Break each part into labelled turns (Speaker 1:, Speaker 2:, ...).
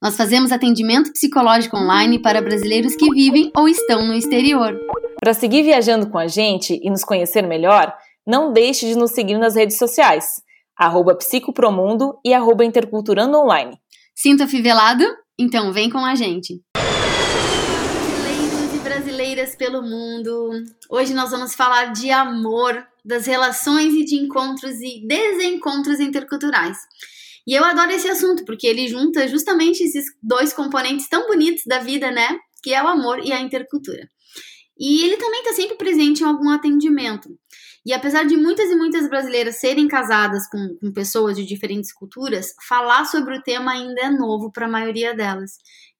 Speaker 1: Nós fazemos atendimento psicológico online para brasileiros que vivem ou estão no exterior.
Speaker 2: Para seguir viajando com a gente e nos conhecer melhor, não deixe de nos seguir nas redes sociais, arroba psicopromundo e arroba interculturando online.
Speaker 1: Sinta fivelado? Então vem com a gente. Brasileiros e brasileiras pelo mundo, hoje nós vamos falar de amor, das relações e de encontros e desencontros interculturais. E eu adoro esse assunto, porque ele junta justamente esses dois componentes tão bonitos da vida, né? Que é o amor e a intercultura. E ele também está sempre presente em algum atendimento. E apesar de muitas e muitas brasileiras serem casadas com, com pessoas de diferentes culturas, falar sobre o tema ainda é novo para a maioria delas.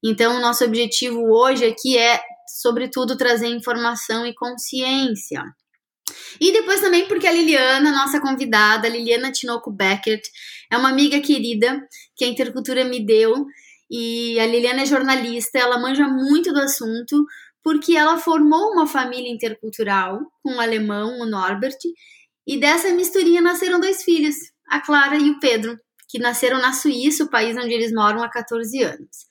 Speaker 1: Então, o nosso objetivo hoje aqui é, sobretudo, trazer informação e consciência. E depois também porque a Liliana, nossa convidada, Liliana Tinoco Beckert, é uma amiga querida que a Intercultura me deu. E a Liliana é jornalista, ela manja muito do assunto, porque ela formou uma família intercultural com um alemão, o Norbert, e dessa misturinha nasceram dois filhos, a Clara e o Pedro, que nasceram na Suíça, o país onde eles moram há 14 anos.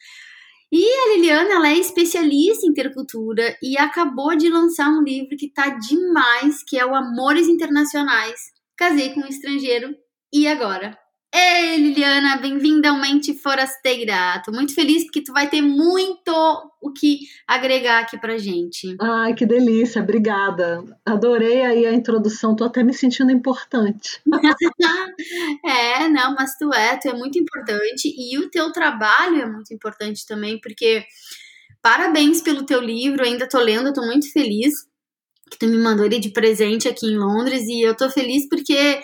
Speaker 1: E a Liliana, ela é especialista em intercultura e acabou de lançar um livro que tá demais, que é o Amores Internacionais. Casei com um estrangeiro e agora Ei, Liliana, bem-vinda ao Mente Forasteira. Tô muito feliz porque tu vai ter muito o que agregar aqui pra gente.
Speaker 3: Ai, que delícia, obrigada. Adorei aí a introdução, tô até me sentindo importante.
Speaker 1: é, não, mas tu é, tu é muito importante e o teu trabalho é muito importante também, porque parabéns pelo teu livro, ainda tô lendo, tô muito feliz que tu me mandou ele de presente aqui em Londres e eu tô feliz porque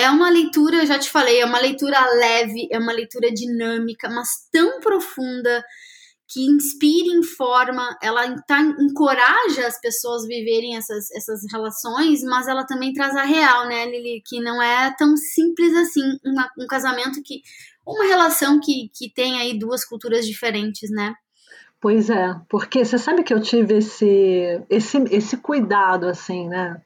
Speaker 1: é uma leitura, eu já te falei, é uma leitura leve, é uma leitura dinâmica, mas tão profunda que inspira, informa, ela tá, encoraja as pessoas a viverem essas, essas relações, mas ela também traz a real, né, Lili? Que não é tão simples assim uma, um casamento que. Uma relação que, que tem aí duas culturas diferentes, né?
Speaker 3: Pois é, porque você sabe que eu tive esse, esse, esse cuidado, assim, né?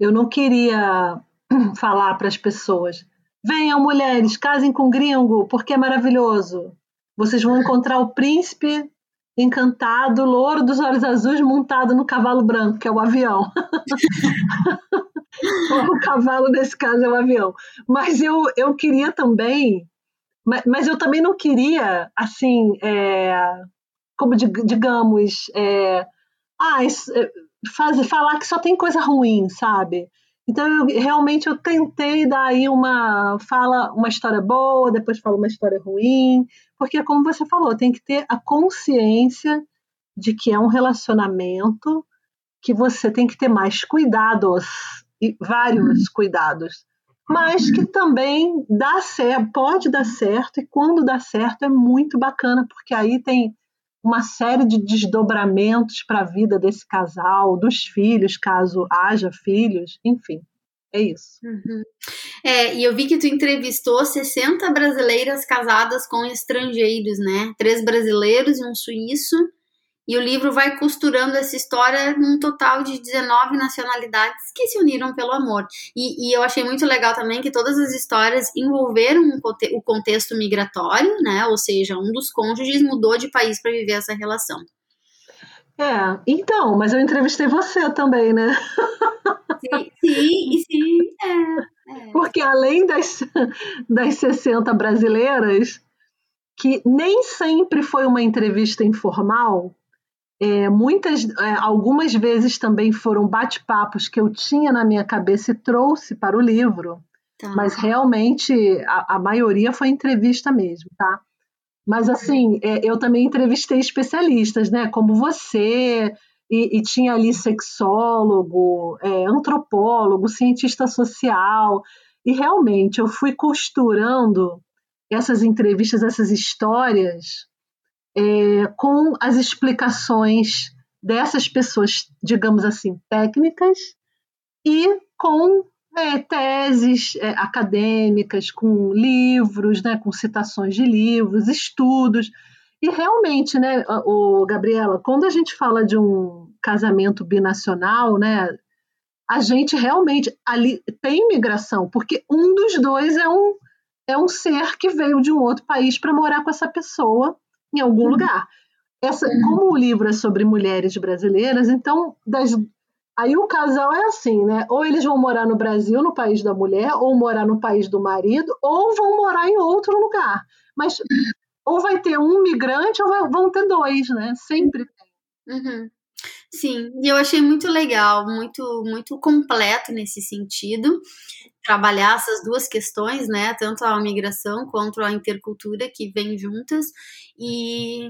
Speaker 3: Eu não queria falar para as pessoas: venham mulheres, casem com gringo, porque é maravilhoso. Vocês vão encontrar o príncipe encantado, louro dos olhos azuis, montado no cavalo branco, que é o avião. o cavalo, nesse caso, é o avião. Mas eu, eu queria também, mas, mas eu também não queria, assim, é, como digamos, é, ah, isso, é, faz, falar que só tem coisa ruim, sabe? Então, eu, realmente, eu tentei dar aí uma fala, uma história boa, depois falo uma história ruim, porque, como você falou, tem que ter a consciência de que é um relacionamento que você tem que ter mais cuidados, e vários cuidados, mas que também dá certo, pode dar certo, e quando dá certo é muito bacana, porque aí tem uma série de desdobramentos para a vida desse casal, dos filhos, caso haja filhos, enfim. É isso.
Speaker 1: Uhum. É, e eu vi que tu entrevistou 60 brasileiras casadas com estrangeiros, né? Três brasileiros e um suíço. E o livro vai costurando essa história num total de 19 nacionalidades que se uniram pelo amor. E, e eu achei muito legal também que todas as histórias envolveram um, o contexto migratório, né? Ou seja, um dos cônjuges mudou de país para viver essa relação.
Speaker 3: É, então, mas eu entrevistei você também, né?
Speaker 1: Sim, sim, sim é,
Speaker 3: é. Porque além das, das 60 brasileiras, que nem sempre foi uma entrevista informal, é, muitas, é, algumas vezes também foram bate-papos que eu tinha na minha cabeça e trouxe para o livro, tá. mas realmente a, a, maioria foi entrevista mesmo, tá? Mas assim, é, eu também entrevistei especialistas, né? Como você, e, e tinha ali sexólogo, é, antropólogo, cientista social, e realmente eu fui costurando essas entrevistas, essas histórias é, com as explicações dessas pessoas, digamos assim, técnicas, e com é, teses é, acadêmicas, com livros, né, com citações de livros, estudos. E realmente, né, o Gabriela, quando a gente fala de um casamento binacional, né, a gente realmente ali tem migração, porque um dos dois é um é um ser que veio de um outro país para morar com essa pessoa em algum uhum. lugar. Essa, uhum. como o livro é sobre mulheres brasileiras, então das, aí o casal é assim, né? Ou eles vão morar no Brasil, no país da mulher, ou morar no país do marido, ou vão morar em outro lugar. Mas ou vai ter um migrante ou vai, vão ter dois, né? Sempre tem.
Speaker 1: Uhum. Sim, e eu achei muito legal, muito muito completo nesse sentido, trabalhar essas duas questões, né, tanto a migração quanto a intercultura que vêm juntas, e,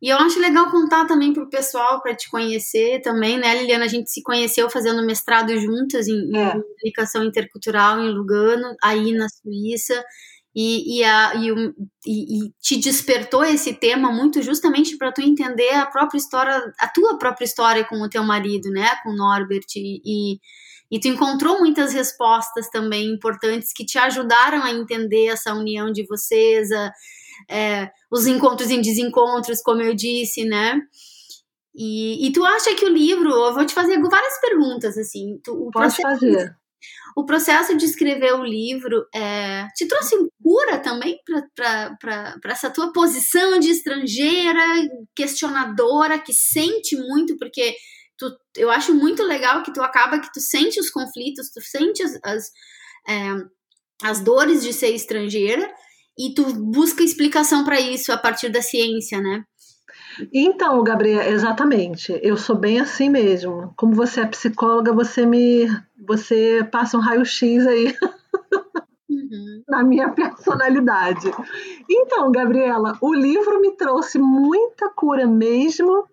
Speaker 1: e eu acho legal contar também para o pessoal, para te conhecer também, né, Liliana, a gente se conheceu fazendo mestrado juntas em, é. em comunicação intercultural em Lugano, aí na Suíça, e, e, a, e, e, e, te despertou esse tema muito justamente para tu entender a própria história, a tua própria história com o teu marido, né, com o Norbert, e, e tu encontrou muitas respostas também importantes que te ajudaram a entender essa união de vocês, a, é, os encontros em desencontros, como eu disse, né, e, e tu acha que o livro, eu vou te fazer várias perguntas, assim, tu,
Speaker 3: o Pode processo, fazer.
Speaker 1: o processo de escrever o livro é, te trouxe cura também para essa tua posição de estrangeira, questionadora, que sente muito, porque tu, eu acho muito legal que tu acaba que tu sente os conflitos, tu sente as, as, é, as dores de ser estrangeira e tu busca explicação para isso a partir da ciência, né?
Speaker 3: Então, Gabriela, exatamente. Eu sou bem assim mesmo. Como você é psicóloga, você me você passa um raio-x aí uhum. na minha personalidade. Então, Gabriela, o livro me trouxe muita cura mesmo,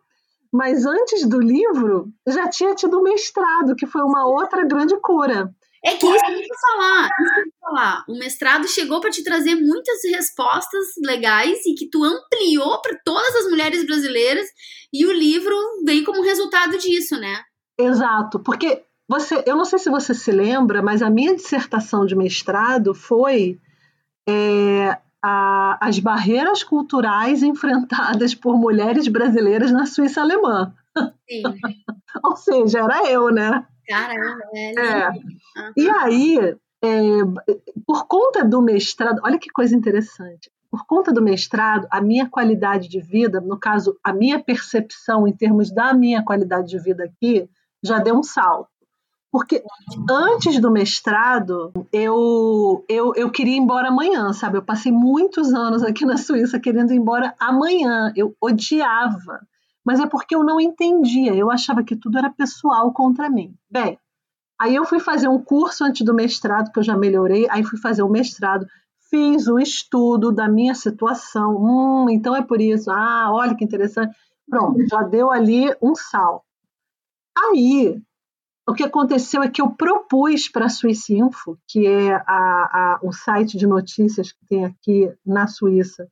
Speaker 3: mas antes do livro já tinha tido mestrado, que foi uma outra grande cura.
Speaker 1: É que isso que eu falar, isso que eu falar. O mestrado chegou para te trazer muitas respostas legais e que tu ampliou para todas as mulheres brasileiras e o livro veio como resultado disso, né?
Speaker 3: Exato, porque você, eu não sei se você se lembra, mas a minha dissertação de mestrado foi é, a, as barreiras culturais enfrentadas por mulheres brasileiras na Suíça alemã. Sim. Ou seja, era eu, né?
Speaker 1: Caramba, é. é.
Speaker 3: Uhum. E aí, é, por conta do mestrado, olha que coisa interessante. Por conta do mestrado, a minha qualidade de vida, no caso, a minha percepção em termos da minha qualidade de vida aqui, já deu um salto. Porque antes do mestrado, eu, eu, eu queria ir embora amanhã, sabe? Eu passei muitos anos aqui na Suíça querendo ir embora amanhã. Eu odiava mas é porque eu não entendia, eu achava que tudo era pessoal contra mim. Bem, aí eu fui fazer um curso antes do mestrado, que eu já melhorei, aí fui fazer o mestrado, fiz o estudo da minha situação, hum, então é por isso, ah, olha que interessante. Pronto, já deu ali um sal. Aí, o que aconteceu é que eu propus para a Suícinfo, que é a, a, site de notícias que tem aqui na Suíça,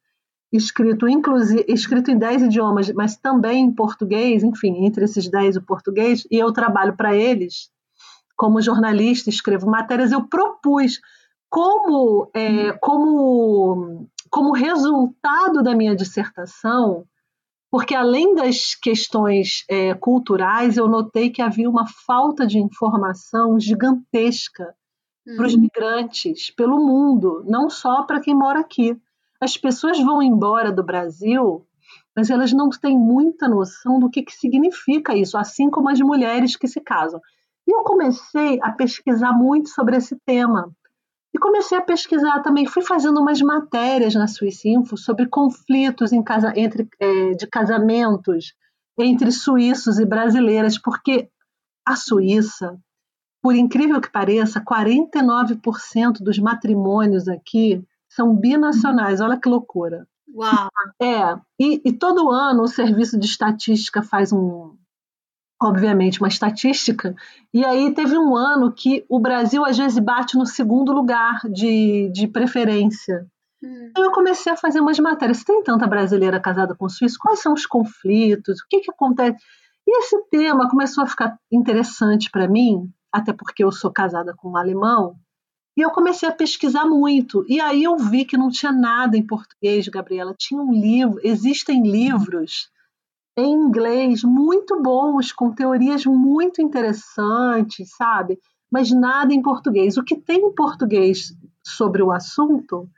Speaker 3: escrito inclusive escrito em 10 idiomas, mas também em português, enfim, entre esses 10 o português, e eu trabalho para eles. Como jornalista, escrevo matérias, eu propus como é, como como resultado da minha dissertação, porque além das questões é, culturais, eu notei que havia uma falta de informação gigantesca para os uhum. migrantes pelo mundo, não só para quem mora aqui. As pessoas vão embora do Brasil, mas elas não têm muita noção do que, que significa isso, assim como as mulheres que se casam. E eu comecei a pesquisar muito sobre esse tema. E comecei a pesquisar também, fui fazendo umas matérias na Suíça sobre conflitos casa, entre, é, de casamentos entre suíços e brasileiras, porque a Suíça, por incrível que pareça, 49% dos matrimônios aqui são binacionais, olha que loucura.
Speaker 1: Uau!
Speaker 3: É, e, e todo ano o Serviço de Estatística faz um, obviamente, uma estatística, e aí teve um ano que o Brasil às vezes bate no segundo lugar de, de preferência. Hum. Eu comecei a fazer umas matérias. Tem tanta brasileira casada com suíço? Quais são os conflitos? O que, que acontece? E esse tema começou a ficar interessante para mim, até porque eu sou casada com um alemão, e eu comecei a pesquisar muito. E aí eu vi que não tinha nada em português, Gabriela. Tinha um livro, existem livros em inglês muito bons, com teorias muito interessantes, sabe? Mas nada em português. O que tem em português sobre o assunto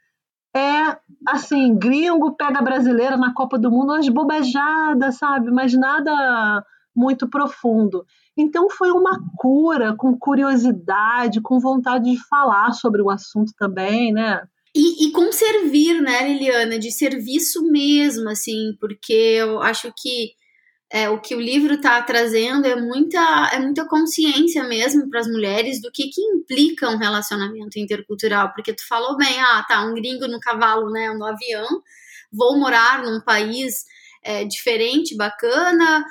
Speaker 3: é assim, gringo pega brasileira na Copa do Mundo, umas bobajadas, sabe? Mas nada muito profundo. Então foi uma cura, com curiosidade, com vontade de falar sobre o assunto também, né?
Speaker 1: E, e com servir, né, Liliana? De serviço mesmo, assim, porque eu acho que é, o que o livro está trazendo é muita, é muita consciência mesmo para as mulheres do que, que implica um relacionamento intercultural. Porque tu falou bem, ah, tá, um gringo no cavalo, né, no avião, vou morar num país é, diferente, bacana.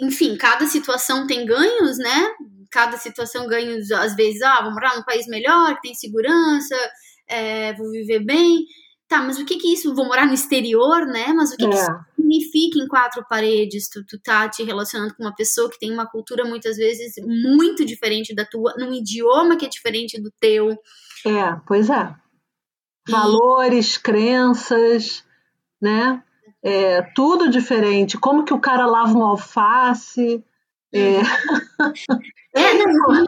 Speaker 1: Enfim, cada situação tem ganhos, né? Cada situação ganhos, às vezes, ah, vou morar num país melhor, que tem segurança, é, vou viver bem. Tá, mas o que que isso? Vou morar no exterior, né? Mas o que, é. que isso significa em quatro paredes? Tu, tu tá te relacionando com uma pessoa que tem uma cultura muitas vezes muito diferente da tua, num idioma que é diferente do teu.
Speaker 3: É, pois é. Valores, e... crenças, né? é, tudo diferente. Como que o cara lava uma alface? É,
Speaker 1: é não,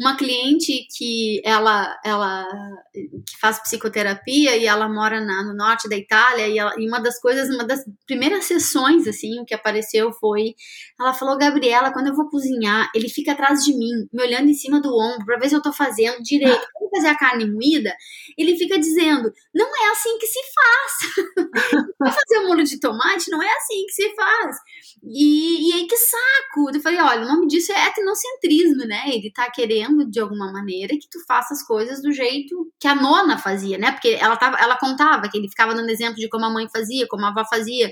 Speaker 1: uma cliente que ela, ela que faz psicoterapia e ela mora na, no norte da Itália e, ela, e, uma das coisas, uma das primeiras sessões assim, o que apareceu foi, ela falou, Gabriela, quando eu vou cozinhar, ele fica atrás de mim, me olhando em cima do ombro para ver se eu tô fazendo direito. Quando fazer a carne moída, ele fica dizendo, não é assim que se faz. Vai fazer o molho de tomate, não é assim que se faz. E, e aí que saco. Eu falei, olha, o nome disso é etnocentrismo, né? Ele tá querendo querendo, de alguma maneira, que tu faça as coisas do jeito que a nona fazia, né? Porque ela, tava, ela contava que ele ficava dando exemplo de como a mãe fazia, como a avó fazia.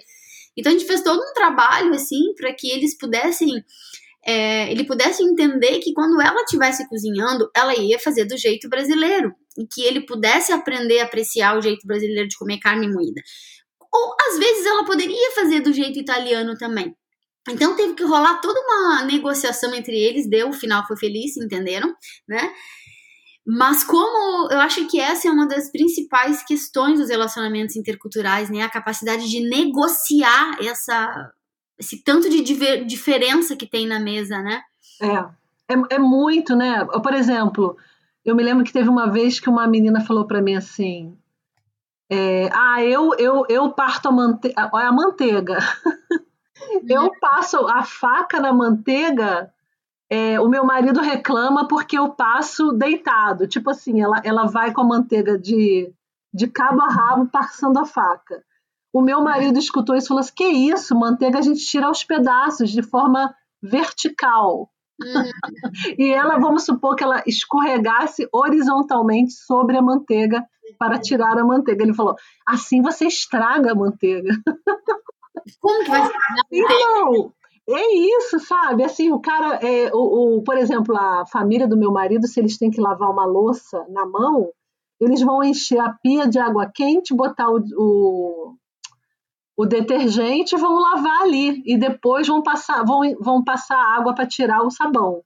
Speaker 1: Então a gente fez todo um trabalho, assim, para que eles pudessem. É, ele pudesse entender que quando ela estivesse cozinhando, ela ia fazer do jeito brasileiro. E que ele pudesse aprender a apreciar o jeito brasileiro de comer carne moída. Ou às vezes ela poderia fazer do jeito italiano também. Então teve que rolar toda uma negociação entre eles, deu, o final foi feliz, entenderam, né? Mas como eu acho que essa é uma das principais questões dos relacionamentos interculturais, né? A capacidade de negociar essa esse tanto de diver, diferença que tem na mesa, né?
Speaker 3: É, é, é muito, né? Por exemplo, eu me lembro que teve uma vez que uma menina falou para mim assim: é, Ah, eu, eu, eu parto a, mante a manteiga. Eu passo a faca na manteiga, é, o meu marido reclama porque eu passo deitado. Tipo assim, ela, ela vai com a manteiga de, de cabo a rabo passando a faca. O meu marido escutou isso e falou assim: que isso? Manteiga a gente tira aos pedaços de forma vertical. Hum. e ela, vamos supor que ela escorregasse horizontalmente sobre a manteiga para tirar a manteiga. Ele falou: assim você estraga a manteiga.
Speaker 1: Como que vai ser?
Speaker 3: Então, é isso, sabe? Assim, o cara, é, o, o, por exemplo, a família do meu marido, se eles têm que lavar uma louça na mão, eles vão encher a pia de água quente, botar o, o, o detergente e vão lavar ali. E depois vão passar, vão, vão passar água para tirar o sabão.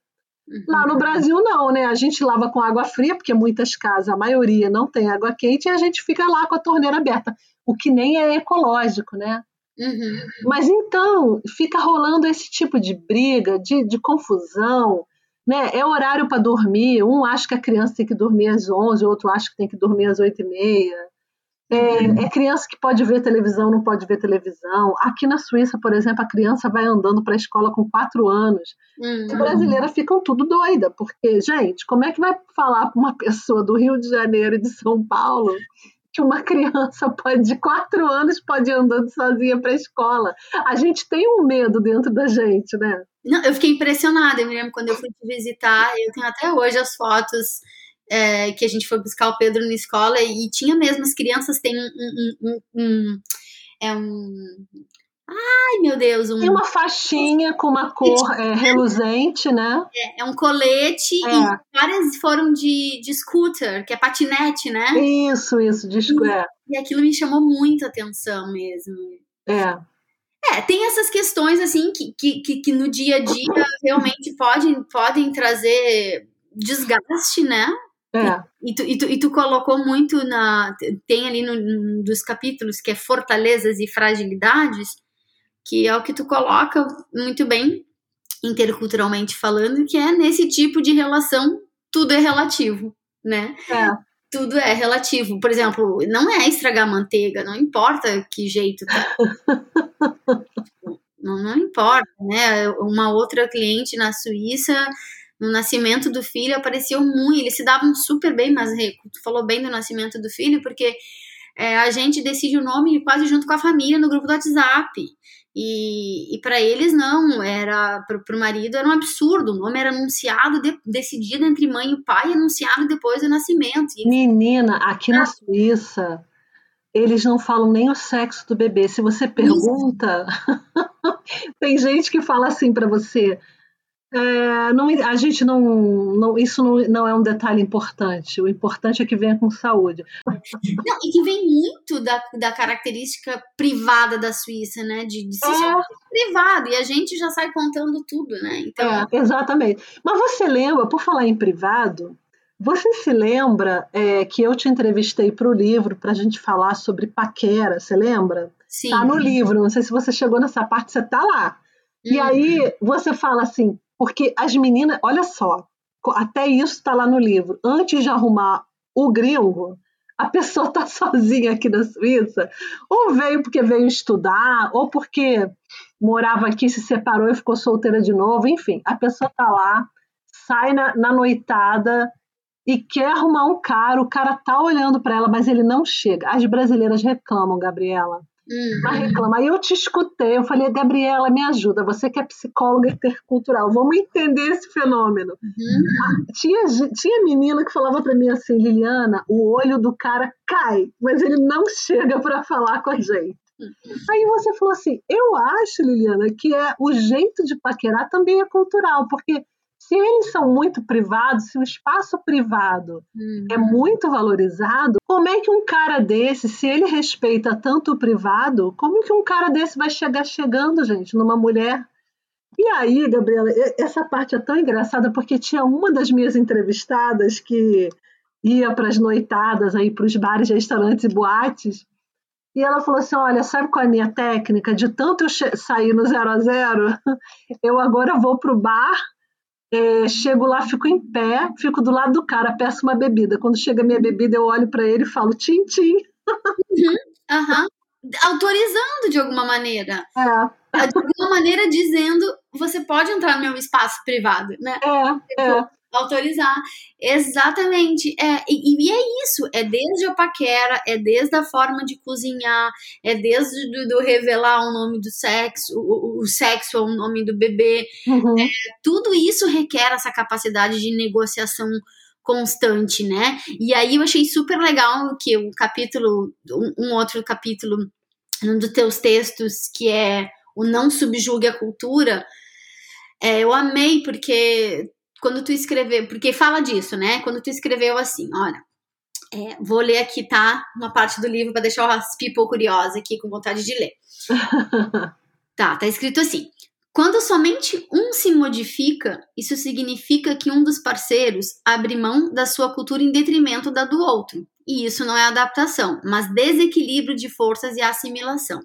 Speaker 3: Uhum. Lá no Brasil, não, né? A gente lava com água fria, porque muitas casas, a maioria não tem água quente, e a gente fica lá com a torneira aberta, o que nem é ecológico, né?
Speaker 1: Uhum.
Speaker 3: Mas então fica rolando esse tipo de briga, de, de confusão. Né? É horário para dormir. Um acha que a criança tem que dormir às 11, o outro acha que tem que dormir às 8 e meia. É, uhum. é, criança que pode ver televisão, não pode ver televisão. Aqui na Suíça, por exemplo, a criança vai andando para a escola com quatro anos. Uhum. As brasileiras ficam tudo doida, porque, gente, como é que vai falar para uma pessoa do Rio de Janeiro e de São Paulo que uma criança pode, de quatro anos pode ir andando sozinha para a escola. A gente tem um medo dentro da gente, né?
Speaker 1: Não, eu fiquei impressionada. Eu me lembro quando eu fui te visitar, eu tenho até hoje as fotos é, que a gente foi buscar o Pedro na escola e tinha mesmo as crianças têm um, um, um, um é um Ai, meu Deus.
Speaker 3: Um... Tem uma faixinha com uma cor é, reluzente, né?
Speaker 1: É, é um colete é. e várias foram de, de scooter, que é patinete, né?
Speaker 3: Isso, isso, de
Speaker 1: scooter. E, e aquilo me chamou muito atenção mesmo.
Speaker 3: É.
Speaker 1: É, tem essas questões assim que, que, que no dia a dia realmente podem, podem trazer desgaste, né?
Speaker 3: É.
Speaker 1: E, tu, e, tu, e tu colocou muito na. Tem ali no, no, dos capítulos que é fortalezas e fragilidades, que é o que tu coloca muito bem, interculturalmente falando, que é nesse tipo de relação tudo é relativo, né?
Speaker 3: É.
Speaker 1: Tudo é relativo. Por exemplo, não é estragar manteiga, não importa que jeito tá. não, não importa, né? Uma outra cliente na Suíça no nascimento do filho apareceu muito, eles se davam super bem, mas tu falou bem do nascimento do filho, porque é, a gente decide o nome quase junto com a família no grupo do WhatsApp. E, e para eles não, era para o marido era um absurdo. O nome era anunciado, de, decidido entre mãe e pai, anunciado depois do nascimento.
Speaker 3: E... Menina, aqui na Suíça, eles não falam nem o sexo do bebê. Se você pergunta, tem gente que fala assim para você: é, não, a gente não, não isso não, não, é um detalhe importante. O importante é que venha com saúde.
Speaker 1: Não, e que vem muito da, da característica privada da Suíça, né? De, de é. privado. E a gente já sai contando tudo, né?
Speaker 3: Então... É, exatamente. Mas você lembra, por falar em privado, você se lembra é, que eu te entrevistei para o livro para a gente falar sobre paquera? Você lembra?
Speaker 1: Sim.
Speaker 3: Tá no livro. Não sei se você chegou nessa parte, você tá lá. E uhum. aí você fala assim, porque as meninas, olha só, até isso está lá no livro. Antes de arrumar o gringo, a pessoa está sozinha aqui na Suíça, ou veio porque veio estudar, ou porque morava aqui, se separou e ficou solteira de novo, enfim, a pessoa está lá, sai na, na noitada e quer arrumar um cara, o cara tá olhando para ela, mas ele não chega. As brasileiras reclamam, Gabriela. Uhum. reclama. Aí eu te escutei, eu falei, Gabriela, me ajuda, você que é psicóloga intercultural, vamos entender esse fenômeno. Uhum. Ah, tinha, tinha menina que falava para mim assim, Liliana, o olho do cara cai, mas ele não chega para falar com a gente. Aí você falou assim, eu acho, Liliana, que é o jeito de paquerar também é cultural, porque se eles são muito privados, se o espaço privado uhum. é muito valorizado, como é que um cara desse, se ele respeita tanto o privado, como que um cara desse vai chegar chegando, gente, numa mulher? E aí, Gabriela, essa parte é tão engraçada porque tinha uma das minhas entrevistadas que ia para as noitadas aí para os bares, restaurantes e boates. E ela falou assim: Olha, sabe qual é a minha técnica? De tanto eu sair no zero a zero, eu agora vou para o bar é, chego lá, fico em pé, fico do lado do cara, peço uma bebida. Quando chega a minha bebida, eu olho para ele e falo tim, tim.
Speaker 1: Uhum, uhum. Autorizando de alguma maneira.
Speaker 3: É.
Speaker 1: De alguma maneira dizendo, você pode entrar no meu espaço privado, né?
Speaker 3: É, é
Speaker 1: autorizar. Exatamente. É, e, e, é isso, é desde a paquera, é desde a forma de cozinhar, é desde do, do revelar o nome do sexo, o, o sexo ou o nome do bebê.
Speaker 3: Uhum.
Speaker 1: É, tudo isso requer essa capacidade de negociação constante, né? E aí eu achei super legal que o capítulo, um, um outro capítulo um dos teus textos, que é o Não Subjugue a Cultura, é, eu amei porque quando tu escreveu, porque fala disso, né? Quando tu escreveu assim, olha, é, vou ler aqui, tá? Uma parte do livro para deixar as people curiosa aqui com vontade de ler. tá, tá escrito assim: quando somente um se modifica, isso significa que um dos parceiros abre mão da sua cultura em detrimento da do outro. E isso não é adaptação, mas desequilíbrio de forças e assimilação.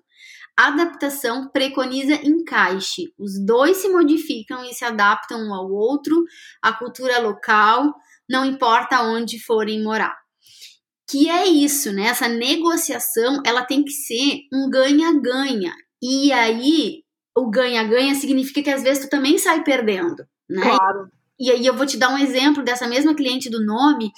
Speaker 1: Adaptação preconiza encaixe. Os dois se modificam e se adaptam um ao outro, à cultura local, não importa onde forem morar. Que é isso, né? Essa negociação, ela tem que ser um ganha-ganha. E aí, o ganha-ganha significa que às vezes tu também sai perdendo, né?
Speaker 3: Claro.
Speaker 1: E aí eu vou te dar um exemplo dessa mesma cliente do nome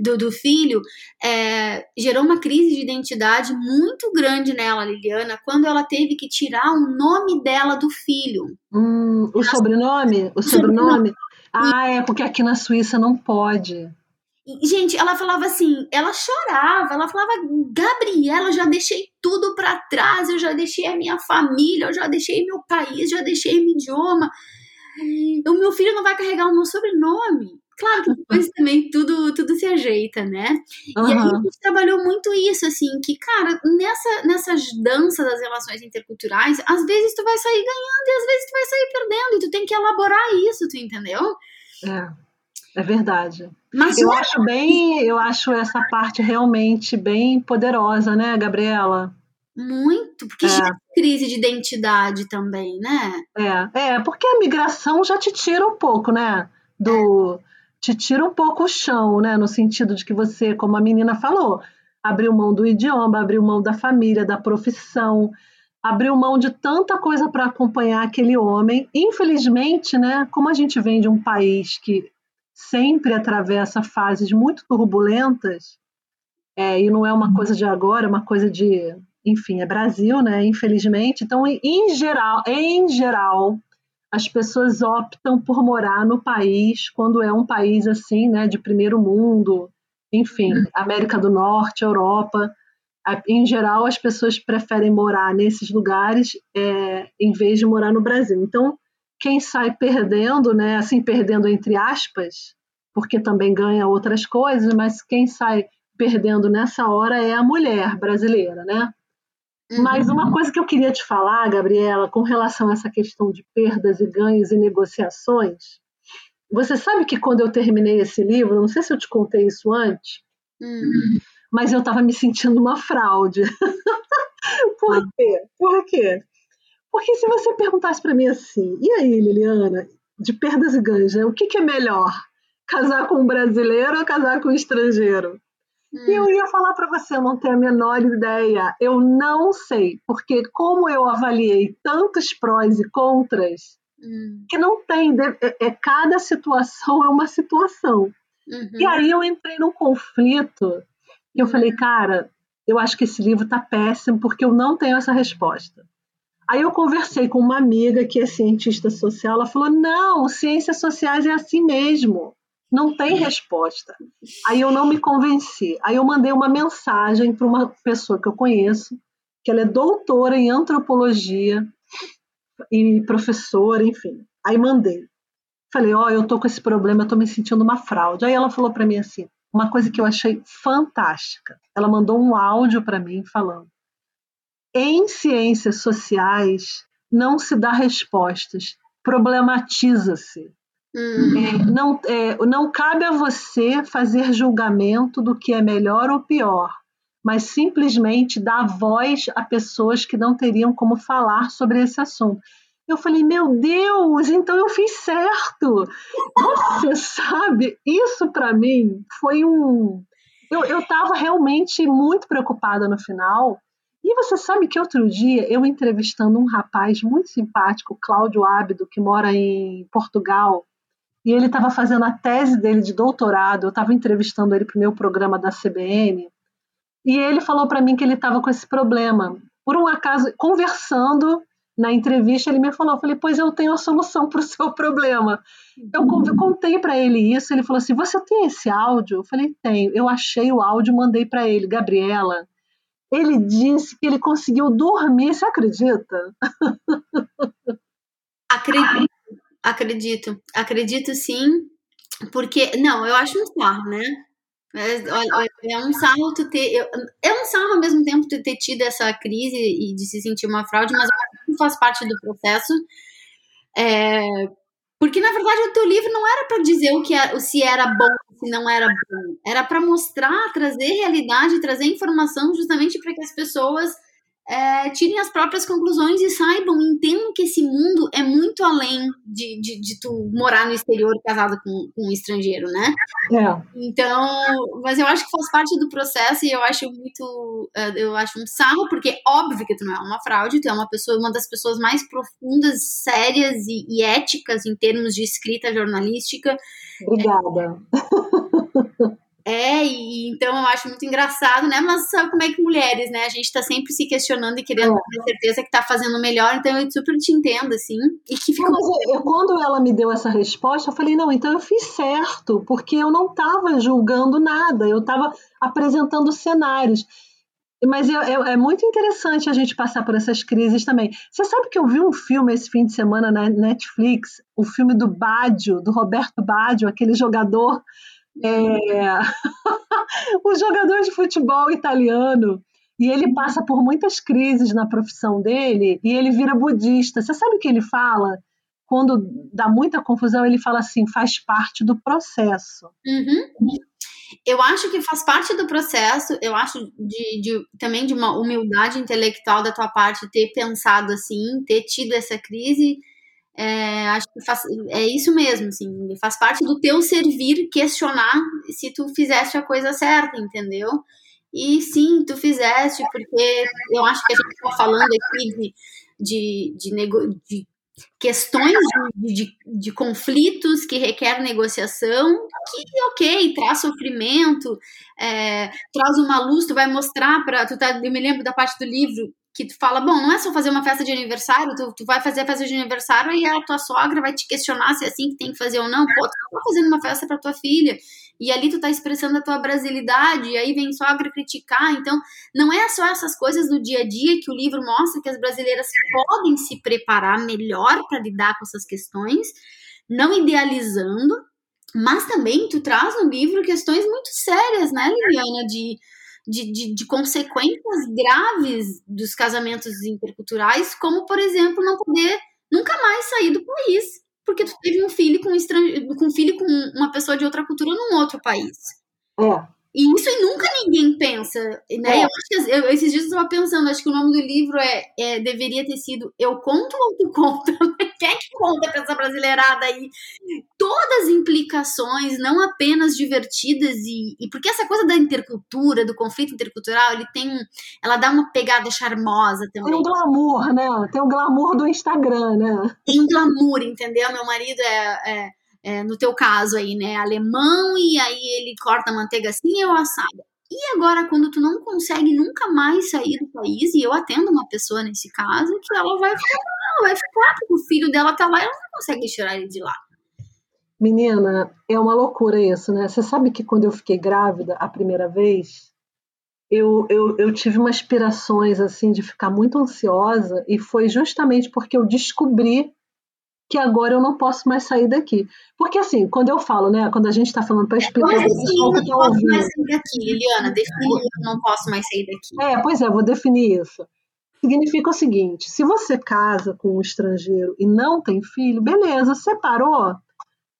Speaker 1: do, do filho, é, gerou uma crise de identidade muito grande nela, Liliana, quando ela teve que tirar o nome dela do filho.
Speaker 3: Hum, o sobrenome? O sobrenome? Ah, é porque aqui na Suíça não pode.
Speaker 1: gente, ela falava assim, ela chorava, ela falava, Gabriela, eu já deixei tudo para trás, eu já deixei a minha família, eu já deixei meu país, já deixei meu idioma. O meu filho não vai carregar o meu sobrenome. Claro que depois também tudo, tudo se ajeita, né? Uhum. E aí a gente trabalhou muito isso, assim, que, cara, nessa, nessa dança das relações interculturais, às vezes tu vai sair ganhando e às vezes tu vai sair perdendo, e tu tem que elaborar isso, tu entendeu?
Speaker 3: É, é verdade. Mas eu acho bem, eu acho essa parte realmente bem poderosa, né, Gabriela?
Speaker 1: Muito, porque é. crise de identidade também, né?
Speaker 3: É, é, porque a migração já te tira um pouco, né? Do. É te tira um pouco o chão, né? No sentido de que você, como a menina falou, abriu mão do idioma, abriu mão da família, da profissão, abriu mão de tanta coisa para acompanhar aquele homem. Infelizmente, né? Como a gente vem de um país que sempre atravessa fases muito turbulentas, é, e não é uma coisa de agora, é uma coisa de, enfim, é Brasil, né? Infelizmente. Então, em geral, em geral, as pessoas optam por morar no país quando é um país assim, né, de primeiro mundo, enfim, América do Norte, Europa. Em geral, as pessoas preferem morar nesses lugares é, em vez de morar no Brasil. Então, quem sai perdendo, né, assim, perdendo entre aspas, porque também ganha outras coisas, mas quem sai perdendo nessa hora é a mulher brasileira, né? Mas uma uhum. coisa que eu queria te falar, Gabriela, com relação a essa questão de perdas e ganhos e negociações, você sabe que quando eu terminei esse livro, não sei se eu te contei isso antes, uhum. mas eu estava me sentindo uma fraude. Por ah. quê? Por quê? Porque se você perguntasse para mim assim, e aí, Liliana, de perdas e ganhos, né? o que, que é melhor? Casar com um brasileiro ou casar com um estrangeiro? Hum. E eu ia falar para você, eu não tenho a menor ideia. Eu não sei, porque como eu avaliei tantos prós e contras, hum. que não tem, é, é, cada situação é uma situação. Uhum. E aí eu entrei num conflito e eu falei, cara, eu acho que esse livro tá péssimo porque eu não tenho essa resposta. Aí eu conversei com uma amiga que é cientista social, ela falou: "Não, ciências sociais é assim mesmo. Não tem resposta. Aí eu não me convenci. Aí eu mandei uma mensagem para uma pessoa que eu conheço, que ela é doutora em antropologia e professora, enfim. Aí mandei. Falei, ó, oh, eu tô com esse problema, eu tô me sentindo uma fraude. Aí ela falou para mim assim, uma coisa que eu achei fantástica. Ela mandou um áudio para mim falando: em ciências sociais não se dá respostas, problematiza-se. Hum. É, não, é, não cabe a você fazer julgamento do que é melhor ou pior, mas simplesmente dar voz a pessoas que não teriam como falar sobre esse assunto. Eu falei, meu Deus, então eu fiz certo. Você sabe, isso para mim foi um. Eu estava realmente muito preocupada no final. E você sabe que outro dia eu entrevistando um rapaz muito simpático, Cláudio Ábido, que mora em Portugal, e ele estava fazendo a tese dele de doutorado, eu estava entrevistando ele para o meu programa da CBN, e ele falou para mim que ele estava com esse problema. Por um acaso, conversando na entrevista, ele me falou, eu falei, pois eu tenho a solução para o seu problema. Eu contei para ele isso, ele falou assim, você tem esse áudio? Eu falei, tenho. Eu achei o áudio, mandei para ele, Gabriela. Ele disse que ele conseguiu dormir, você acredita?
Speaker 1: Acredito. Acredito, acredito sim, porque, não, eu acho um sarro, né? É, é um sarro tu ter. É um sarro ao mesmo tempo tu ter tido essa crise e de se sentir uma fraude, mas faz parte do processo. É, porque na verdade o teu livro não era para dizer o que é, se era bom, se não era bom, era para mostrar, trazer realidade, trazer informação justamente para que as pessoas é, tirem as próprias conclusões e saibam, entendam que esse mundo é muito além de, de, de tu morar no exterior casado com, com, um estrangeiro, né?
Speaker 3: É.
Speaker 1: Então, mas eu acho que faz parte do processo e eu acho muito, é, eu acho um sarro, porque óbvio que tu não é uma fraude, tu é uma pessoa, uma das pessoas mais profundas, sérias e, e éticas em termos de escrita jornalística.
Speaker 3: Obrigada.
Speaker 1: É, e então eu acho muito engraçado, né? Mas sabe como é que mulheres, né? A gente tá sempre se questionando e querendo é. ter certeza que tá fazendo melhor, então eu super te entendo, assim. E que.
Speaker 3: Mas eu, quando ela me deu essa resposta, eu falei, não, então eu fiz certo, porque eu não tava julgando nada, eu tava apresentando cenários. Mas é, é, é, muito interessante a gente passar por essas crises também. Você sabe que eu vi um filme esse fim de semana na Netflix, o filme do Baggio, do Roberto Baggio, aquele jogador é, o jogador de futebol italiano e ele passa por muitas crises na profissão dele e ele vira budista. Você sabe o que ele fala? Quando dá muita confusão, ele fala assim: faz parte do processo.
Speaker 1: Uhum. Eu acho que faz parte do processo, eu acho de, de, também de uma humildade intelectual da tua parte ter pensado assim, ter tido essa crise é, acho que faz, é isso mesmo, assim, faz parte do teu servir questionar se tu fizeste a coisa certa, entendeu? E sim, tu fizeste, porque eu acho que a gente está falando aqui de, de, de, nego, de questões de, de, de, conflitos que requer negociação, que ok, traz sofrimento, é, traz uma luz, tu vai mostrar para. Tu tá, eu me lembro da parte do livro que tu fala, bom, não é só fazer uma festa de aniversário, tu, tu vai fazer a festa de aniversário e a tua sogra vai te questionar se é assim que tem que fazer ou não. Pô, tu tá fazendo uma festa para tua filha e ali tu tá expressando a tua brasilidade e aí vem sogra criticar. Então, não é só essas coisas do dia a dia que o livro mostra que as brasileiras podem se preparar melhor para lidar com essas questões, não idealizando, mas também tu traz no livro questões muito sérias, né, Liliana, de de, de, de, consequências graves dos casamentos interculturais, como, por exemplo, não poder nunca mais sair do país, porque tu teve um filho com estrange... com um filho com uma pessoa de outra cultura num outro país.
Speaker 3: É.
Speaker 1: E isso e nunca ninguém pensa, né? É. Eu acho que eu, esses dias eu estava pensando, acho que o nome do livro é, é, deveria ter sido Eu Conto ou Tu Conta? Quem é que conta pra essa brasileirada aí? Todas as implicações, não apenas divertidas e, e porque essa coisa da intercultura, do conflito intercultural, ele tem, ela dá uma pegada charmosa também.
Speaker 3: Tem um glamour, né? Tem um glamour do Instagram, né?
Speaker 1: Tem um glamour, entendeu? Meu marido é, é é, no teu caso aí, né, alemão, e aí ele corta a manteiga assim ou assada. E agora, quando tu não consegue nunca mais sair do país, e eu atendo uma pessoa nesse caso, que ela vai ficar, ela vai ficar, porque o filho dela tá lá e ela não consegue tirar ele de lá.
Speaker 3: Menina, é uma loucura isso, né? Você sabe que quando eu fiquei grávida a primeira vez, eu, eu, eu tive umas aspirações assim de ficar muito ansiosa, e foi justamente porque eu descobri que agora eu não posso mais sair daqui. Porque assim, quando eu falo, né, quando a gente está falando para explicar
Speaker 1: para o pessoal que está ouvindo... mais sair daqui, Liliana, define eu não posso mais sair daqui.
Speaker 3: É, pois é, vou definir isso. Significa o seguinte, se você casa com um estrangeiro e não tem filho, beleza, separou,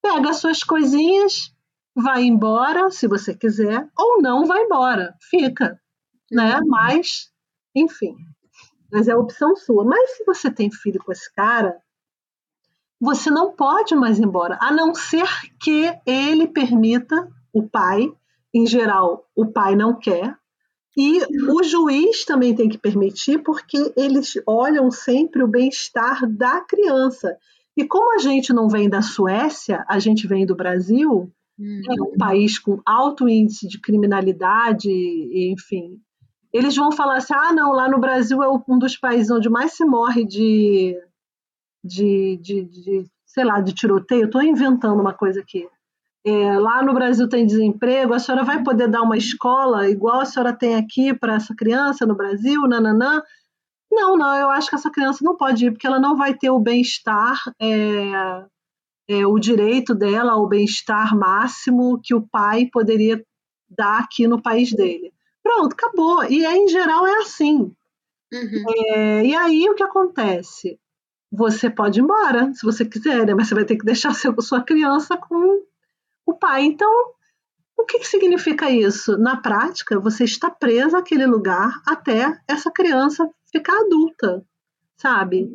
Speaker 3: pega as suas coisinhas, vai embora, se você quiser, ou não vai embora, fica, né, uhum. mas, enfim, mas é a opção sua. Mas se você tem filho com esse cara, você não pode mais ir embora, a não ser que ele permita o pai, em geral, o pai não quer, e o juiz também tem que permitir, porque eles olham sempre o bem-estar da criança. E como a gente não vem da Suécia, a gente vem do Brasil, hum. é um país com alto índice de criminalidade, enfim. Eles vão falar assim: ah, não, lá no Brasil é um dos países onde mais se morre de de, de, de sei lá, de tiroteio, estou inventando uma coisa aqui. É, lá no Brasil tem desemprego, a senhora vai poder dar uma escola igual a senhora tem aqui para essa criança no Brasil, nananã? Não, não, eu acho que essa criança não pode ir, porque ela não vai ter o bem-estar, é, é, o direito dela ao bem-estar máximo que o pai poderia dar aqui no país dele. Pronto, acabou. E em geral é assim. Uhum. É, e aí o que acontece? Você pode ir embora, se você quiser, né? mas você vai ter que deixar seu, sua criança com o pai. Então, o que, que significa isso? Na prática, você está presa àquele lugar até essa criança ficar adulta, sabe?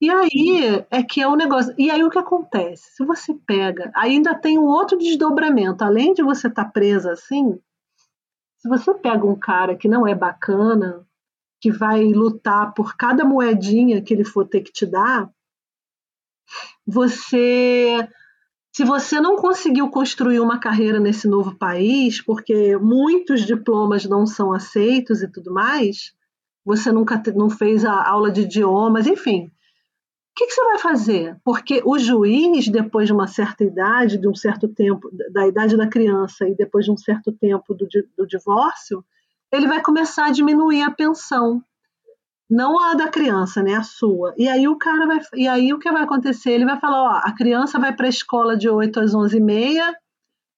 Speaker 3: E aí é que é o negócio. E aí o que acontece? Se você pega, ainda tem um outro desdobramento. Além de você estar tá presa assim, se você pega um cara que não é bacana, que vai lutar por cada moedinha que ele for ter que te dar, você se você não conseguiu construir uma carreira nesse novo país, porque muitos diplomas não são aceitos e tudo mais, você nunca não fez a aula de idiomas, enfim. O que, que você vai fazer? Porque o juiz, depois de uma certa idade, de um certo tempo, da idade da criança e depois de um certo tempo do, do divórcio, ele vai começar a diminuir a pensão não a da criança, né, a sua. E aí o cara vai, e aí o que vai acontecer? Ele vai falar, ó, a criança vai para a escola de 8 às 11 e meia,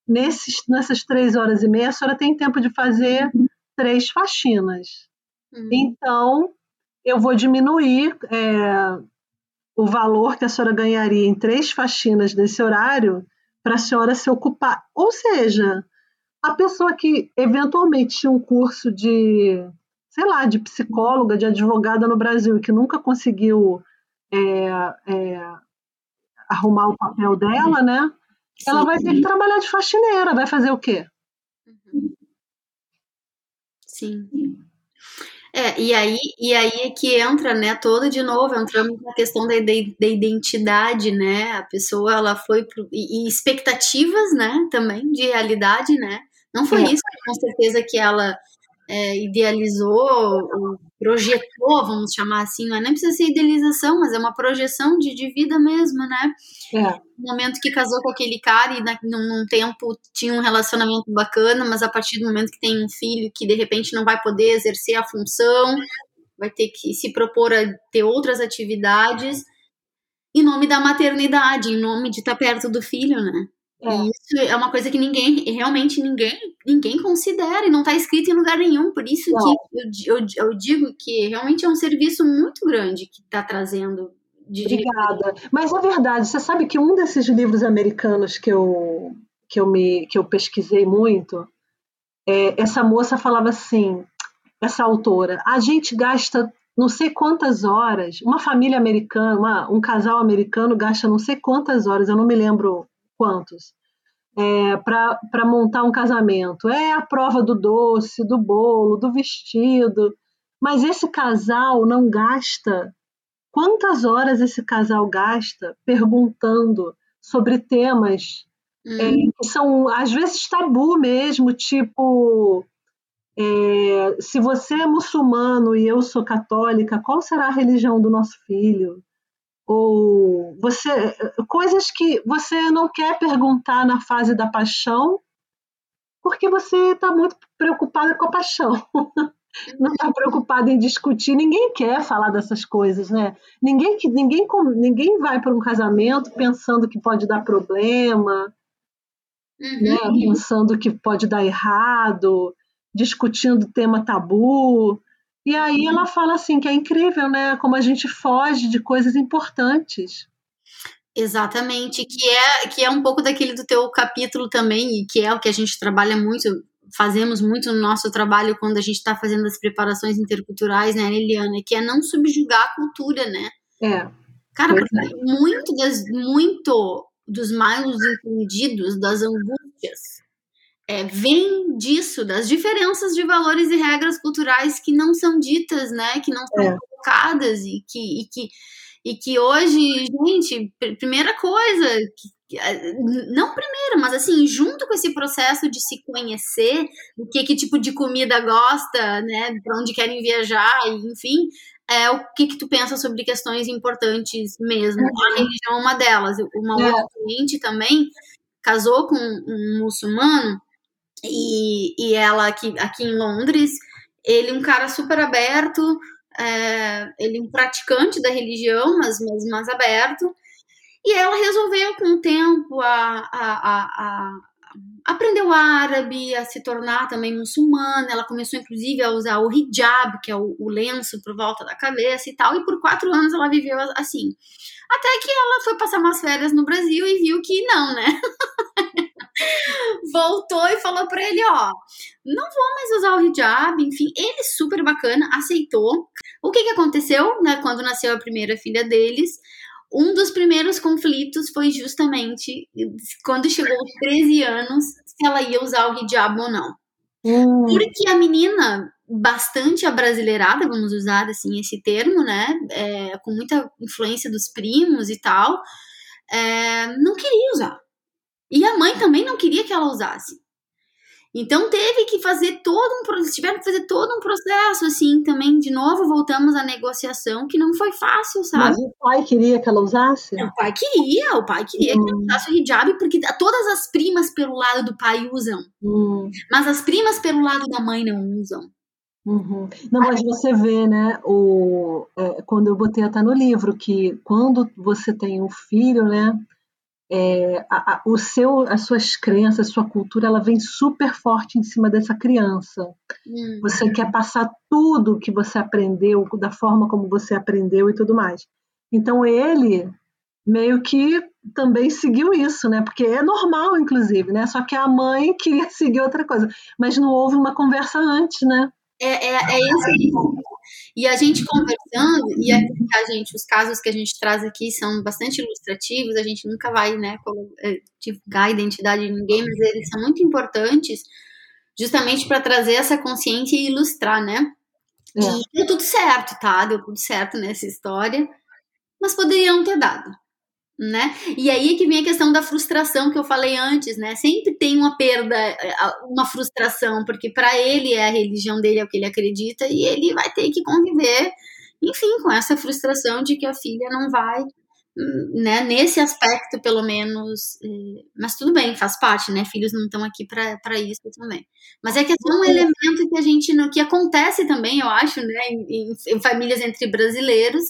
Speaker 3: nesses, nessas três horas e meia a senhora tem tempo de fazer três faxinas. Uhum. Então, eu vou diminuir é, o valor que a senhora ganharia em três faxinas nesse horário para a senhora se ocupar. Ou seja, a pessoa que eventualmente tinha um curso de sei lá, de psicóloga, de advogada no Brasil, que nunca conseguiu é, é, arrumar o papel dela, né? Sim. Ela vai ter que trabalhar de faxineira, vai fazer o quê?
Speaker 1: Sim. É, e aí, e aí é que entra, né, toda de novo, entramos na questão da, da identidade, né, a pessoa, ela foi, pro, e, e expectativas, né, também, de realidade, né, não foi é. isso, com certeza, que ela é, idealizou, projetou, vamos chamar assim, não é nem precisa ser idealização, mas é uma projeção de, de vida mesmo, né? É. No momento que casou com aquele cara e na, num, num, tempo tinha um relacionamento bacana, mas a partir do momento que tem um filho que de repente não vai poder exercer a função, vai ter que se propor a ter outras atividades em nome da maternidade, em nome de estar perto do filho, né? É. Isso é uma coisa que ninguém, realmente ninguém, ninguém considera e não está escrito em lugar nenhum. Por isso não. que eu, eu, eu, digo que realmente é um serviço muito grande que está trazendo.
Speaker 3: De Obrigada. Mas é verdade, você sabe que um desses livros americanos que eu, que eu, me, que eu pesquisei muito, é, essa moça falava assim, essa autora, a gente gasta não sei quantas horas, uma família americana, uma, um casal americano gasta não sei quantas horas, eu não me lembro quantos? É, para montar um casamento. É a prova do doce, do bolo, do vestido. Mas esse casal não gasta. Quantas horas esse casal gasta perguntando sobre temas hum. é, que são, às vezes, tabu mesmo, tipo. É, se você é muçulmano e eu sou católica, qual será a religião do nosso filho? Ou você coisas que você não quer perguntar na fase da paixão porque você está muito preocupada com a paixão não está preocupada em discutir ninguém quer falar dessas coisas né ninguém que ninguém ninguém vai para um casamento pensando que pode dar problema uhum. né? pensando que pode dar errado discutindo tema tabu e aí ela fala assim que é incrível, né? Como a gente foge de coisas importantes.
Speaker 1: Exatamente, que é que é um pouco daquele do teu capítulo também, e que é o que a gente trabalha muito, fazemos muito no nosso trabalho quando a gente está fazendo as preparações interculturais, né, Eliana? Que é não subjugar a cultura, né?
Speaker 3: É.
Speaker 1: Cara, é. muito das muito dos mais entendidos das angústias é, vem disso, das diferenças de valores e regras culturais que não são ditas, né? Que não são é. colocadas e que, e que, e que hoje, gente, primeira coisa, que, não primeiro, mas assim, junto com esse processo de se conhecer, o que, que tipo de comida gosta, né? Para onde querem viajar, enfim, é o que, que tu pensa sobre questões importantes mesmo. A religião é uma delas. Uma é. outra cliente também casou com um muçulmano e, e ela aqui, aqui em Londres, ele um cara super aberto, é, ele um praticante da religião, mas, mas mais aberto, e ela resolveu com o tempo a, a, a aprendeu árabe, a se tornar também muçulmana. Ela começou, inclusive, a usar o hijab, que é o, o, lenço por volta da cabeça e tal. E por quatro anos ela viveu assim. Até que ela foi passar umas férias no Brasil e viu que não, né? voltou e falou para ele, ó, não vou mais usar o hijab, enfim, ele super bacana, aceitou. O que que aconteceu, né, quando nasceu a primeira filha deles? Um dos primeiros conflitos foi justamente quando chegou aos 13 anos, se ela ia usar o hijab ou não. Hum. Porque a menina, bastante abrasileirada, vamos usar assim esse termo, né? É, com muita influência dos primos e tal, é, não queria usar. E a mãe também não queria que ela usasse. Então teve que fazer todo um tiveram que fazer todo um processo assim também de novo voltamos à negociação que não foi fácil, sabe?
Speaker 3: Mas o pai queria que ela usasse?
Speaker 1: O pai queria, o pai queria hum. que ela hum. usasse o hijab porque todas as primas pelo lado do pai usam, hum. mas as primas pelo lado da mãe não usam.
Speaker 3: Uhum. Não, mas você vê, né, o, é, quando eu botei até no livro, que quando você tem um filho, né, é, a, a, o seu, as suas crenças, a sua cultura, ela vem super forte em cima dessa criança. Uhum. Você quer passar tudo que você aprendeu, da forma como você aprendeu e tudo mais. Então ele meio que também seguiu isso, né? Porque é normal, inclusive, né? Só que a mãe queria seguir outra coisa, mas não houve uma conversa antes, né?
Speaker 1: É, é, é esse E a gente conversando, e a gente, os casos que a gente traz aqui são bastante ilustrativos, a gente nunca vai, né, é, divulgar a identidade de ninguém, mas eles são muito importantes justamente para trazer essa consciência e ilustrar, né? É. E deu tudo certo, tá? Deu tudo certo nessa história, mas poderiam ter dado né? E aí que vem a questão da frustração que eu falei antes, né? Sempre tem uma perda, uma frustração, porque para ele é a religião dele, é o que ele acredita, e ele vai ter que conviver, enfim, com essa frustração de que a filha não vai, né? Nesse aspecto, pelo menos. Eh, mas tudo bem, faz parte, né? Filhos não estão aqui para isso também. Mas é que é um elemento que a gente, que acontece também, eu acho, né? em, em famílias entre brasileiros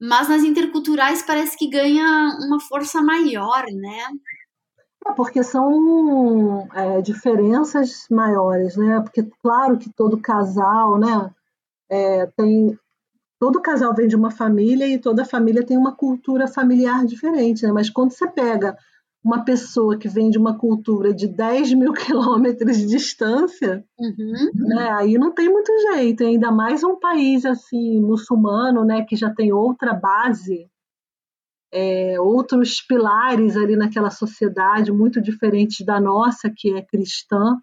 Speaker 1: mas nas interculturais parece que ganha uma força maior, né?
Speaker 3: É porque são é, diferenças maiores, né? Porque claro que todo casal, né, é, tem todo casal vem de uma família e toda família tem uma cultura familiar diferente, né? Mas quando você pega uma pessoa que vem de uma cultura de 10 mil quilômetros de distância, uhum. né, aí não tem muito jeito, ainda mais um país assim muçulmano, né, que já tem outra base, é, outros pilares ali naquela sociedade muito diferentes da nossa, que é cristã,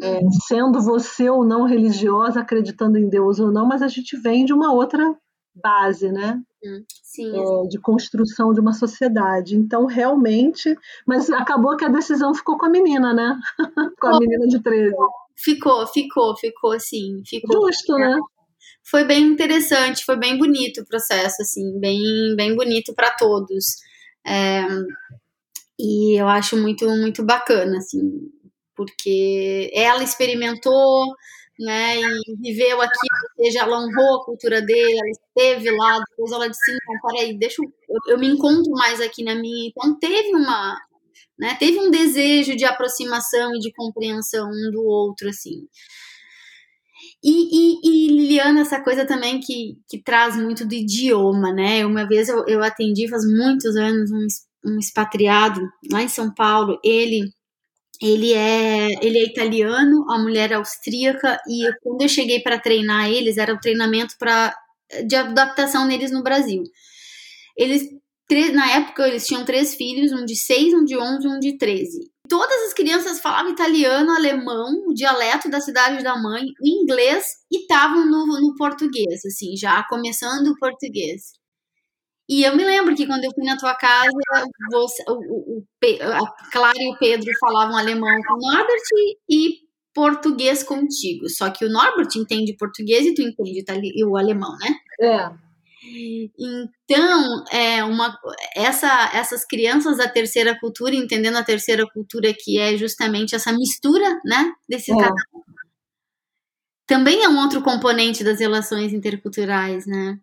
Speaker 3: é, uhum. sendo você ou não religiosa, acreditando em Deus ou não, mas a gente vem de uma outra base, né?
Speaker 1: Sim. É,
Speaker 3: de construção de uma sociedade. Então, realmente. Mas acabou que a decisão ficou com a menina, né? com a menina de 13.
Speaker 1: Ficou, ficou, ficou assim. Ficou.
Speaker 3: Justo, né?
Speaker 1: Foi bem interessante, foi bem bonito o processo, assim, bem, bem bonito para todos. É, e eu acho muito, muito bacana, assim, porque ela experimentou né, e viveu aqui, seja, ela honrou a cultura dele, ela esteve lá, depois ela disse, então, peraí, deixa eu, eu me encontro mais aqui na minha, então teve uma, né, teve um desejo de aproximação e de compreensão um do outro, assim. E, e, e, Liliana, essa coisa também que, que traz muito do idioma, né? Uma vez eu, eu atendi faz muitos anos um, um expatriado lá em São Paulo. Ele ele é, ele é italiano, a mulher é austríaca, e quando eu cheguei para treinar eles, era o treinamento para de adaptação neles no Brasil. Eles, na época, eles tinham três filhos, um de seis, um de onze e um de treze. Todas as crianças falavam italiano, alemão, o dialeto da cidade da mãe, inglês e estavam no, no português, assim, já começando o português. E eu me lembro que quando eu fui na tua casa, você, o, o, a Clara e o Pedro falavam alemão com o Norbert e português contigo. Só que o Norbert entende português e tu entende o alemão, né?
Speaker 3: É.
Speaker 1: Então, é uma, essa, essas crianças da terceira cultura, entendendo a terceira cultura, que é justamente essa mistura, né, desse é. também é um outro componente das relações interculturais, né?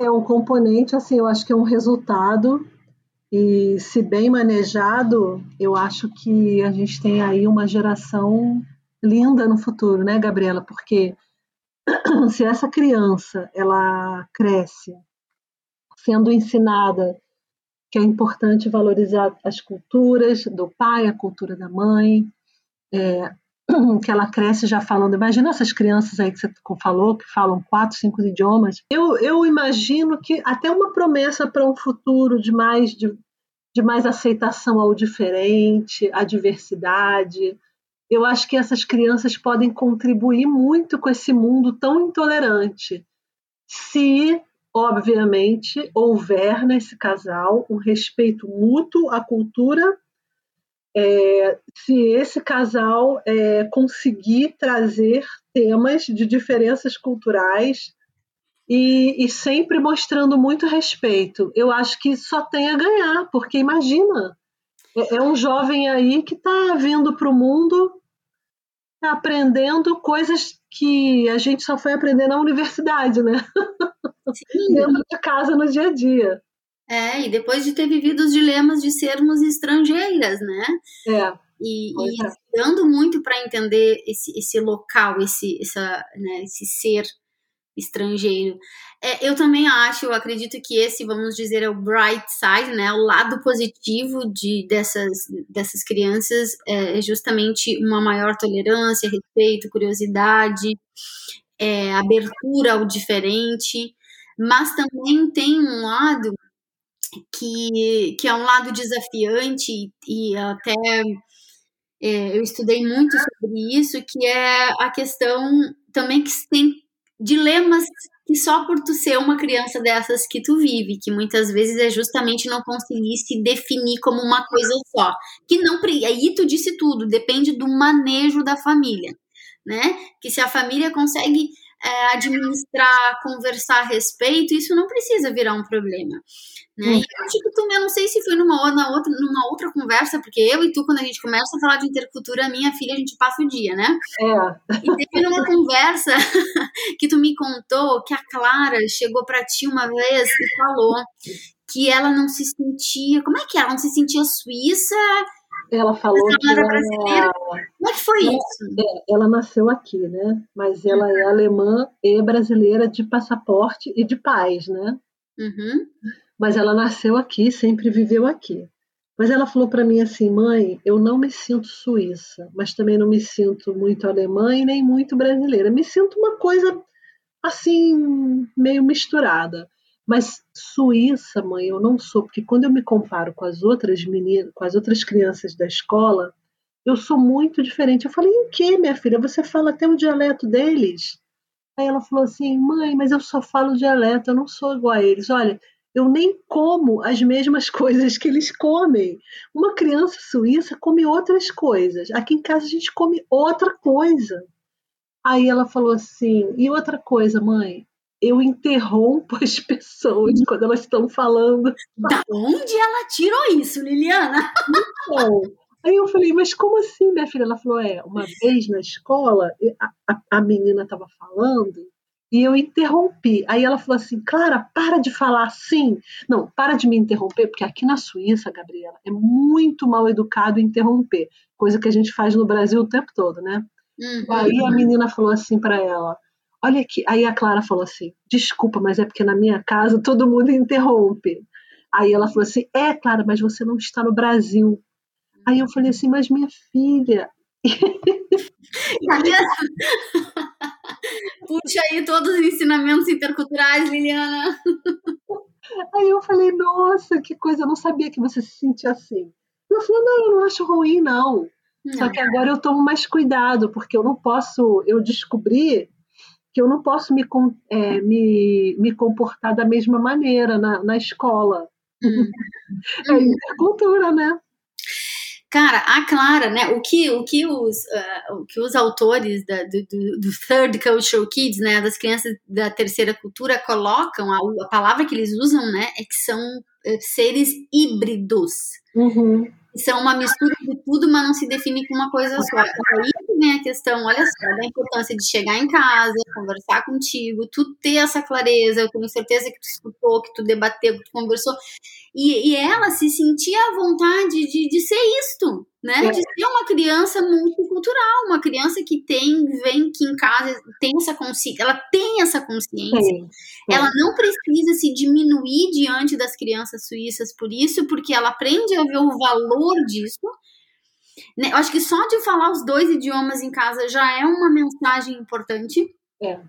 Speaker 3: É um componente, assim, eu acho que é um resultado, e se bem manejado, eu acho que a gente tem aí uma geração linda no futuro, né, Gabriela? Porque se essa criança ela cresce sendo ensinada que é importante valorizar as culturas do pai, a cultura da mãe, é, que ela cresce já falando. Imagina essas crianças aí que você falou, que falam quatro, cinco idiomas. Eu, eu imagino que até uma promessa para um futuro de mais, de, de mais aceitação ao diferente, à diversidade. Eu acho que essas crianças podem contribuir muito com esse mundo tão intolerante se obviamente, houver nesse casal um respeito mútuo à cultura, é, se esse casal é, conseguir trazer temas de diferenças culturais e, e, sempre mostrando muito respeito. Eu acho que só tem a ganhar, porque imagina, é, é um jovem aí que está vindo para o mundo aprendendo coisas que a gente só foi aprender na universidade, né? Dentro de casa no dia a dia.
Speaker 1: É, e depois de ter vivido os dilemas de sermos estrangeiras, né?
Speaker 3: É.
Speaker 1: E, e é. dando muito para entender esse, esse local, esse, essa, né, esse ser estrangeiro. É, eu também acho, eu acredito que esse, vamos dizer, é o bright side, né? O lado positivo de, dessas, dessas crianças é, é justamente uma maior tolerância, respeito, curiosidade, é, abertura ao diferente, mas também tem um lado que, que é um lado desafiante e até é, eu estudei muito sobre isso, que é a questão também que tem dilemas que só por tu ser uma criança dessas que tu vive, que muitas vezes é justamente não conseguir se definir como uma coisa só. Que não aí tu disse tudo, depende do manejo da família, né? Que se a família consegue é, administrar, conversar a respeito, isso não precisa virar um problema. Né? E eu acho que tu, eu não sei se foi numa, na outra, numa outra conversa, porque eu e tu, quando a gente começa a falar de intercultura, minha filha, a gente passa o dia, né?
Speaker 3: É.
Speaker 1: E teve numa conversa que tu me contou que a Clara chegou para ti uma vez e falou que ela não se sentia. Como é que é? ela não se sentia suíça?
Speaker 3: Ela falou que
Speaker 1: ela era brasileira. Como é que foi
Speaker 3: ela,
Speaker 1: isso?
Speaker 3: É, ela nasceu aqui, né? Mas ela é alemã e brasileira de passaporte e de pais, né?
Speaker 1: Uhum
Speaker 3: mas ela nasceu aqui, sempre viveu aqui. Mas ela falou para mim assim, mãe, eu não me sinto suíça, mas também não me sinto muito alemã e nem muito brasileira. Me sinto uma coisa assim, meio misturada. Mas suíça, mãe, eu não sou, porque quando eu me comparo com as outras meninas, com as outras crianças da escola, eu sou muito diferente. Eu falei, em que, minha filha? Você fala até o dialeto deles? Aí ela falou assim, mãe, mas eu só falo dialeto, eu não sou igual a eles. Olha, eu nem como as mesmas coisas que eles comem. Uma criança suíça come outras coisas. Aqui em casa a gente come outra coisa. Aí ela falou assim: e outra coisa, mãe, eu interrompo as pessoas quando elas estão falando.
Speaker 1: Da onde ela tirou isso, Liliana?
Speaker 3: Então, aí eu falei, mas como assim, minha filha? Ela falou: é, uma vez na escola, a, a, menina estava falando e eu interrompi. Aí ela falou assim: Clara, para de falar assim. Não, para de me interromper, porque aqui na Suíça, Gabriela, é muito mal educado interromper, coisa que a gente faz no Brasil o tempo todo, né?
Speaker 1: Uhum.
Speaker 3: Aí a menina falou assim para ela: Olha aqui. Aí a Clara falou assim: Desculpa, mas é porque na minha casa todo mundo interrompe. Aí ela falou assim: É, Clara, mas você não está no Brasil. Aí eu falei assim: Mas minha filha.
Speaker 1: Puxa aí todos os ensinamentos interculturais, Liliana.
Speaker 3: Aí eu falei, nossa, que coisa, eu não sabia que você se sentia assim. Ela falou, não, eu não acho ruim, não. não. Só que agora eu tomo mais cuidado, porque eu não posso, eu descobri que eu não posso me, é, me, me comportar da mesma maneira na, na escola. Hum. É intercultura, né?
Speaker 1: Cara, a Clara, né? O que, o que, os, uh, o que os autores da, do, do, Third Cultural Kids, né? Das crianças da terceira cultura colocam, a, a palavra que eles usam, né? É que são uh, seres híbridos.
Speaker 3: Uhum.
Speaker 1: São uma mistura de tudo, mas não se define como uma coisa só. Aí vem a questão, olha só, da importância de chegar em casa, conversar contigo, tu ter essa clareza, eu tenho certeza que tu escutou, que tu debateu, que tu conversou, e, e ela se sentia à vontade de, de ser isto, né? É. De ser uma criança multicultural, uma criança que tem, vem que em casa tem essa consciência, ela tem essa consciência, sim, sim. ela não precisa se diminuir diante das crianças suíças por isso, porque ela aprende a ver o valor disso, né? Eu acho que só de falar os dois idiomas em casa já é uma mensagem importante.
Speaker 3: É.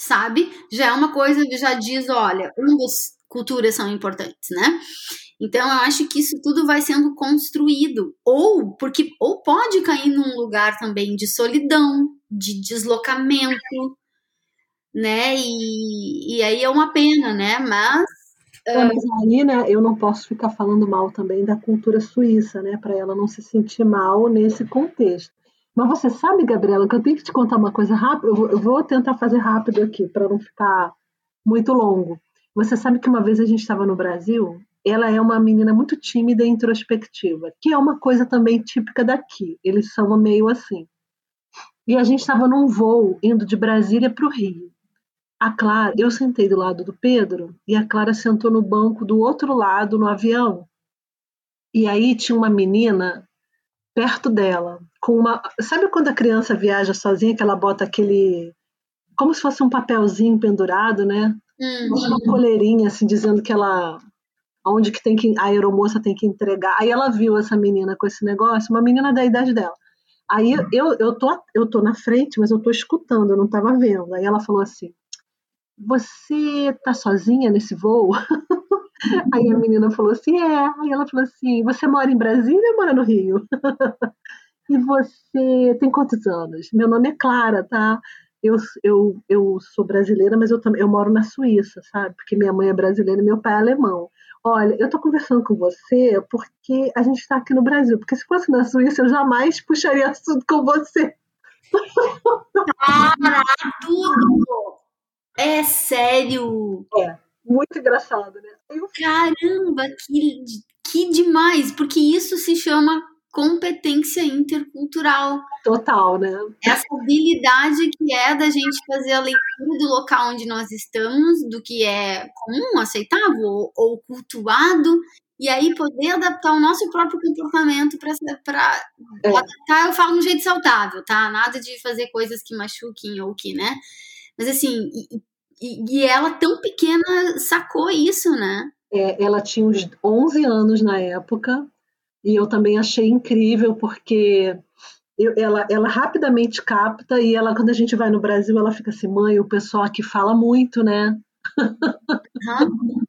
Speaker 1: Sabe? Já é uma coisa que já diz, olha, ambas culturas são importantes, né? Então eu acho que isso tudo vai sendo construído ou porque ou pode cair num lugar também de solidão, de deslocamento, né? E, e aí é uma pena, né? Mas
Speaker 3: é, mas aí, né, eu não posso ficar falando mal também da cultura suíça, né, para ela não se sentir mal nesse contexto. Mas você sabe, Gabriela, que eu tenho que te contar uma coisa rápida. Eu vou tentar fazer rápido aqui para não ficar muito longo. Você sabe que uma vez a gente estava no Brasil. Ela é uma menina muito tímida e introspectiva, que é uma coisa também típica daqui. Eles são meio assim. E a gente estava num voo indo de Brasília para o Rio. A Clara, eu sentei do lado do Pedro e a Clara sentou no banco do outro lado no avião. E aí tinha uma menina perto dela, com uma. Sabe quando a criança viaja sozinha, que ela bota aquele. Como se fosse um papelzinho pendurado, né? Uhum. Uma coleirinha, assim, dizendo que ela. Onde que tem que. A aeromoça tem que entregar. Aí ela viu essa menina com esse negócio, uma menina da idade dela. Aí eu, eu, tô, eu tô na frente, mas eu tô escutando, eu não tava vendo. Aí ela falou assim: você tá sozinha nesse voo? Aí a menina falou assim, é. Aí ela falou assim, você mora em Brasília ou mora no Rio? e você tem quantos anos? Meu nome é Clara, tá? Eu, eu, eu sou brasileira, mas eu, também, eu moro na Suíça, sabe? Porque minha mãe é brasileira e meu pai é alemão. Olha, eu tô conversando com você porque a gente está aqui no Brasil. Porque se fosse na Suíça, eu jamais puxaria assunto com você.
Speaker 1: Para tudo! É sério?
Speaker 3: É, muito engraçado, né?
Speaker 1: Caramba, que, que demais! Porque isso se chama competência intercultural.
Speaker 3: Total, né?
Speaker 1: Essa habilidade que é da gente fazer a leitura do local onde nós estamos, do que é comum, aceitável ou, ou cultuado, e aí poder adaptar o nosso próprio comportamento para é. adaptar, eu falo de um jeito saudável, tá? Nada de fazer coisas que machuquem ou que, né? Mas assim, e, e, e ela tão pequena sacou isso, né?
Speaker 3: É, ela tinha uns 11 anos na época, e eu também achei incrível, porque eu, ela, ela rapidamente capta, e ela, quando a gente vai no Brasil, ela fica assim, mãe, o pessoal aqui fala muito, né? Uhum.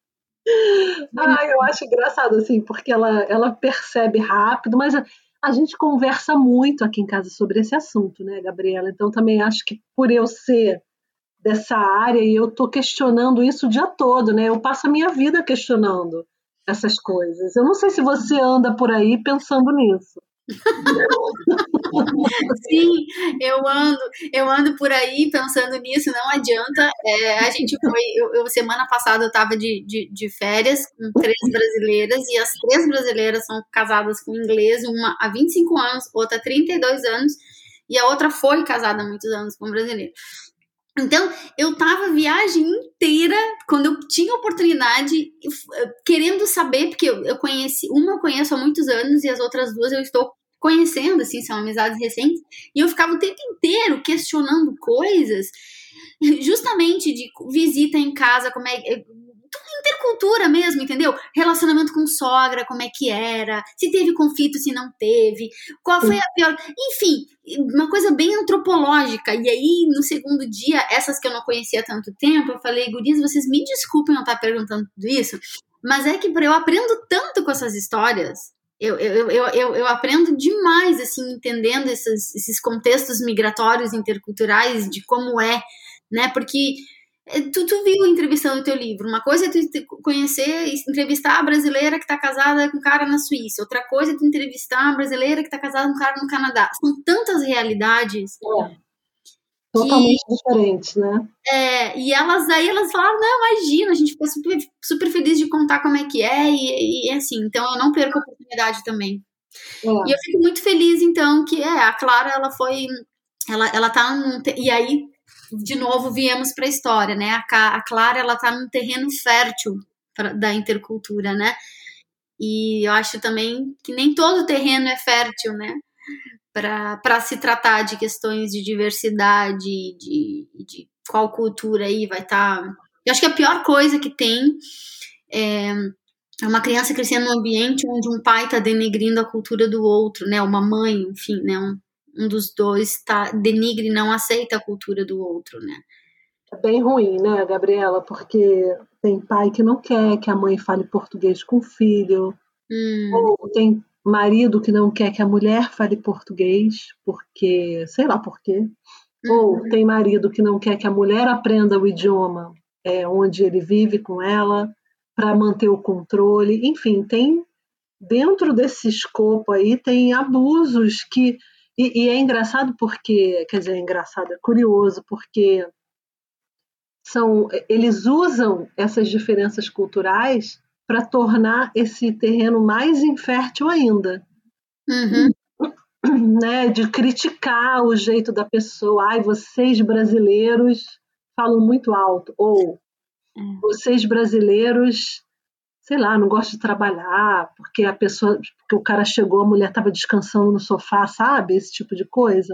Speaker 3: ah, eu acho engraçado, assim, porque ela, ela percebe rápido, mas a, a gente conversa muito aqui em casa sobre esse assunto, né, Gabriela? Então também acho que por eu ser dessa área e eu estou questionando isso o dia todo, né? Eu passo a minha vida questionando essas coisas. Eu não sei se você anda por aí pensando nisso.
Speaker 1: Sim, eu ando, eu ando por aí pensando nisso, não adianta. É, a gente foi, eu, eu, semana passada eu estava de, de, de, férias com três brasileiras e as três brasileiras são casadas com inglês, uma há 25 anos, outra há 32 anos e a outra foi casada há muitos anos com um brasileiro. Então, eu tava a viagem inteira, quando eu tinha oportunidade, querendo saber, porque eu, eu conheci, uma eu conheço há muitos anos e as outras duas eu estou conhecendo, assim, são amizades recentes, e eu ficava o tempo inteiro questionando coisas, justamente de visita em casa, como é intercultura mesmo, entendeu? Relacionamento com sogra, como é que era, se teve conflito, se não teve, qual foi a pior. Enfim, uma coisa bem antropológica. E aí, no segundo dia, essas que eu não conhecia há tanto tempo, eu falei, gurias, vocês me desculpem eu estar perguntando tudo isso, mas é que eu aprendo tanto com essas histórias. Eu, eu, eu, eu, eu aprendo demais, assim, entendendo esses, esses contextos migratórios interculturais, de como é, né? Porque tu, tu viu entrevistando o teu livro. Uma coisa é tu conhecer, entrevistar a brasileira que está casada com um cara na Suíça. Outra coisa é tu entrevistar a brasileira que está casada com um cara no Canadá. São tantas realidades.
Speaker 3: É. Totalmente que, diferentes, né?
Speaker 1: É, e elas aí elas falaram, não, imagina, a gente fica super, super feliz de contar como é que é, e, e assim, então eu não perco a oportunidade também. É. E eu fico muito feliz, então, que é, a Clara, ela foi, ela, ela tá num, e aí de novo viemos para a história, né? A, a Clara ela tá num terreno fértil pra, da intercultura, né? E eu acho também que nem todo terreno é fértil, né? Para se tratar de questões de diversidade, de, de qual cultura aí vai estar. Tá... Eu acho que a pior coisa que tem é, é uma criança crescendo num ambiente onde um pai está denegrindo a cultura do outro, né? Uma mãe, enfim, né? Um, um dos dois tá, denigre e não aceita a cultura do outro, né?
Speaker 3: É bem ruim, né, Gabriela? Porque tem pai que não quer que a mãe fale português com o filho, hum. ou tem marido que não quer que a mulher fale português, porque, sei lá por quê. Uhum. Ou tem marido que não quer que a mulher aprenda o idioma é, onde ele vive com ela para manter o controle. Enfim, tem dentro desse escopo aí tem abusos que e, e, é engraçado porque, quer dizer, é engraçado, é curioso porque são eles usam essas diferenças culturais para tornar esse terreno mais infértil ainda.
Speaker 1: Uhum.
Speaker 3: Né, de criticar o jeito da pessoa. Ai, vocês brasileiros falam muito alto. Ou é. vocês brasileiros, sei lá, não gostam de trabalhar, porque a pessoa, porque o cara chegou, a mulher estava descansando no sofá, sabe? Esse tipo de coisa.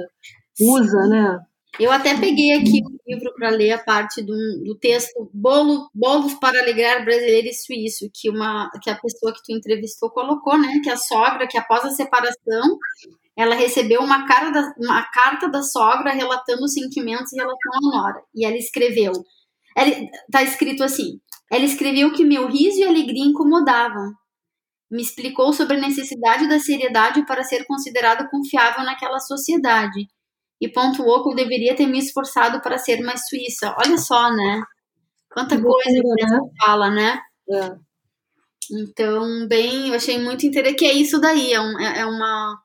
Speaker 3: Usa, Sim. né?
Speaker 1: Eu até peguei aqui o livro para ler a parte do, do texto Bolo, Bolos para Alegrar Brasileiro e Suíço, que, uma, que a pessoa que tu entrevistou colocou, né? Que a sogra, que após a separação, ela recebeu uma, cara da, uma carta da sogra relatando os sentimentos em relação à nora. E ela escreveu, ela, tá escrito assim, ela escreveu que meu riso e alegria incomodavam. Me explicou sobre a necessidade da seriedade para ser considerado confiável naquela sociedade e pontuou que eu deveria ter me esforçado para ser mais suíça. Olha só, né? Quanta coisa que né? fala, né?
Speaker 3: É.
Speaker 1: Então, bem, eu achei muito interessante que é isso daí, é, um, é, é, uma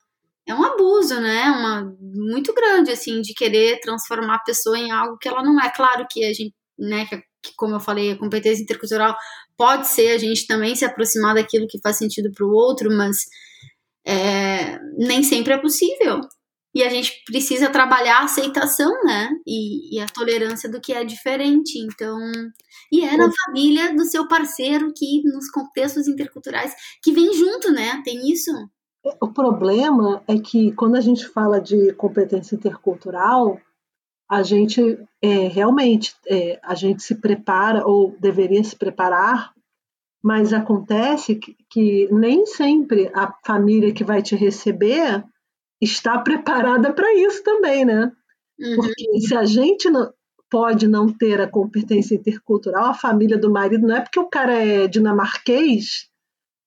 Speaker 1: é um abuso, né? Uma muito grande assim de querer transformar a pessoa em algo que ela não é. Claro que a gente, né, que, como eu falei, a competência intercultural pode ser a gente também se aproximar daquilo que faz sentido para o outro, mas é, nem sempre é possível e a gente precisa trabalhar a aceitação, né? E, e, a tolerância do que é diferente. Então, e é na família do seu parceiro que nos contextos interculturais que vem junto, né? Tem isso.
Speaker 3: O problema é que quando a gente fala de competência intercultural, a gente é, realmente é, a gente se prepara ou deveria se preparar, mas acontece que, que nem sempre a família que vai te receber está preparada para isso também, né? Uhum. Porque se a gente não, pode não ter a competência intercultural, a família do marido, não é porque o cara é dinamarquês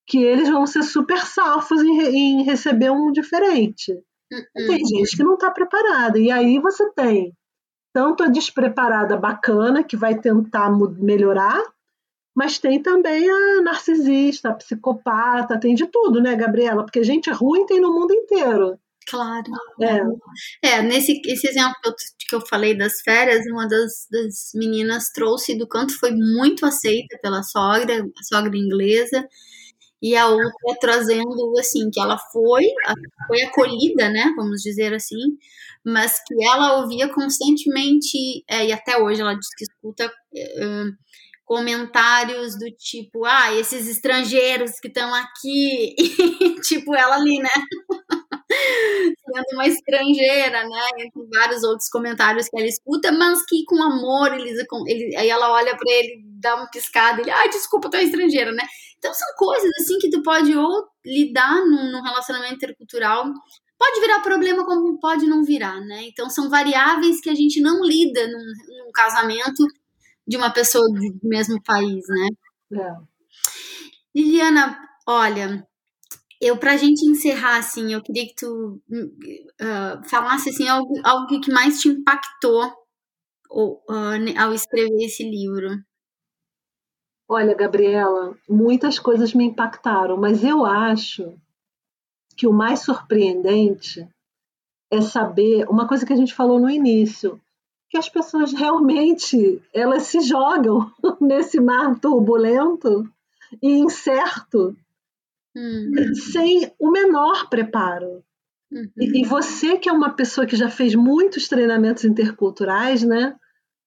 Speaker 3: que eles vão ser super safos em, em receber um diferente. Uhum. Tem gente que não está preparada. E aí você tem tanto a despreparada bacana, que vai tentar melhorar, mas tem também a narcisista, a psicopata, tem de tudo, né, Gabriela? Porque gente ruim tem no mundo inteiro.
Speaker 1: Claro.
Speaker 3: É,
Speaker 1: é nesse esse exemplo que eu, falei das férias, uma das, das meninas trouxe do canto, foi muito aceita pela sogra, a sogra inglesa, e a outra trazendo, assim, que ela foi, foi acolhida, né, vamos dizer assim, mas que ela ouvia constantemente, é, e até hoje ela diz que escuta é, comentários do tipo, ah, esses estrangeiros que estão aqui, e, tipo, ela ali, né, sendo uma estrangeira, né? Entre vários outros comentários que ela escuta, mas que com amor eles, ele, aí ela olha para ele, dá uma piscada, ele, ai, desculpa, tu é estrangeira, né? Então são coisas assim que tu pode ou lidar num, num relacionamento intercultural, pode virar problema como pode não virar, né? Então são variáveis que a gente não lida num, num casamento de uma pessoa do mesmo país, né?
Speaker 3: É.
Speaker 1: Liliana, olha, eu, pra gente encerrar, assim, eu queria que tu uh, falasse, assim, algo, algo que mais te impactou ou, uh, ao escrever esse livro.
Speaker 3: Olha, Gabriela, muitas coisas me impactaram, mas eu acho que o mais surpreendente é saber uma coisa que a gente falou no início, que as pessoas realmente elas se jogam nesse mar turbulento e incerto
Speaker 1: hum.
Speaker 3: sem o menor preparo.
Speaker 1: Uhum.
Speaker 3: E, e, você que é uma pessoa que já fez muitos treinamentos interculturais, né?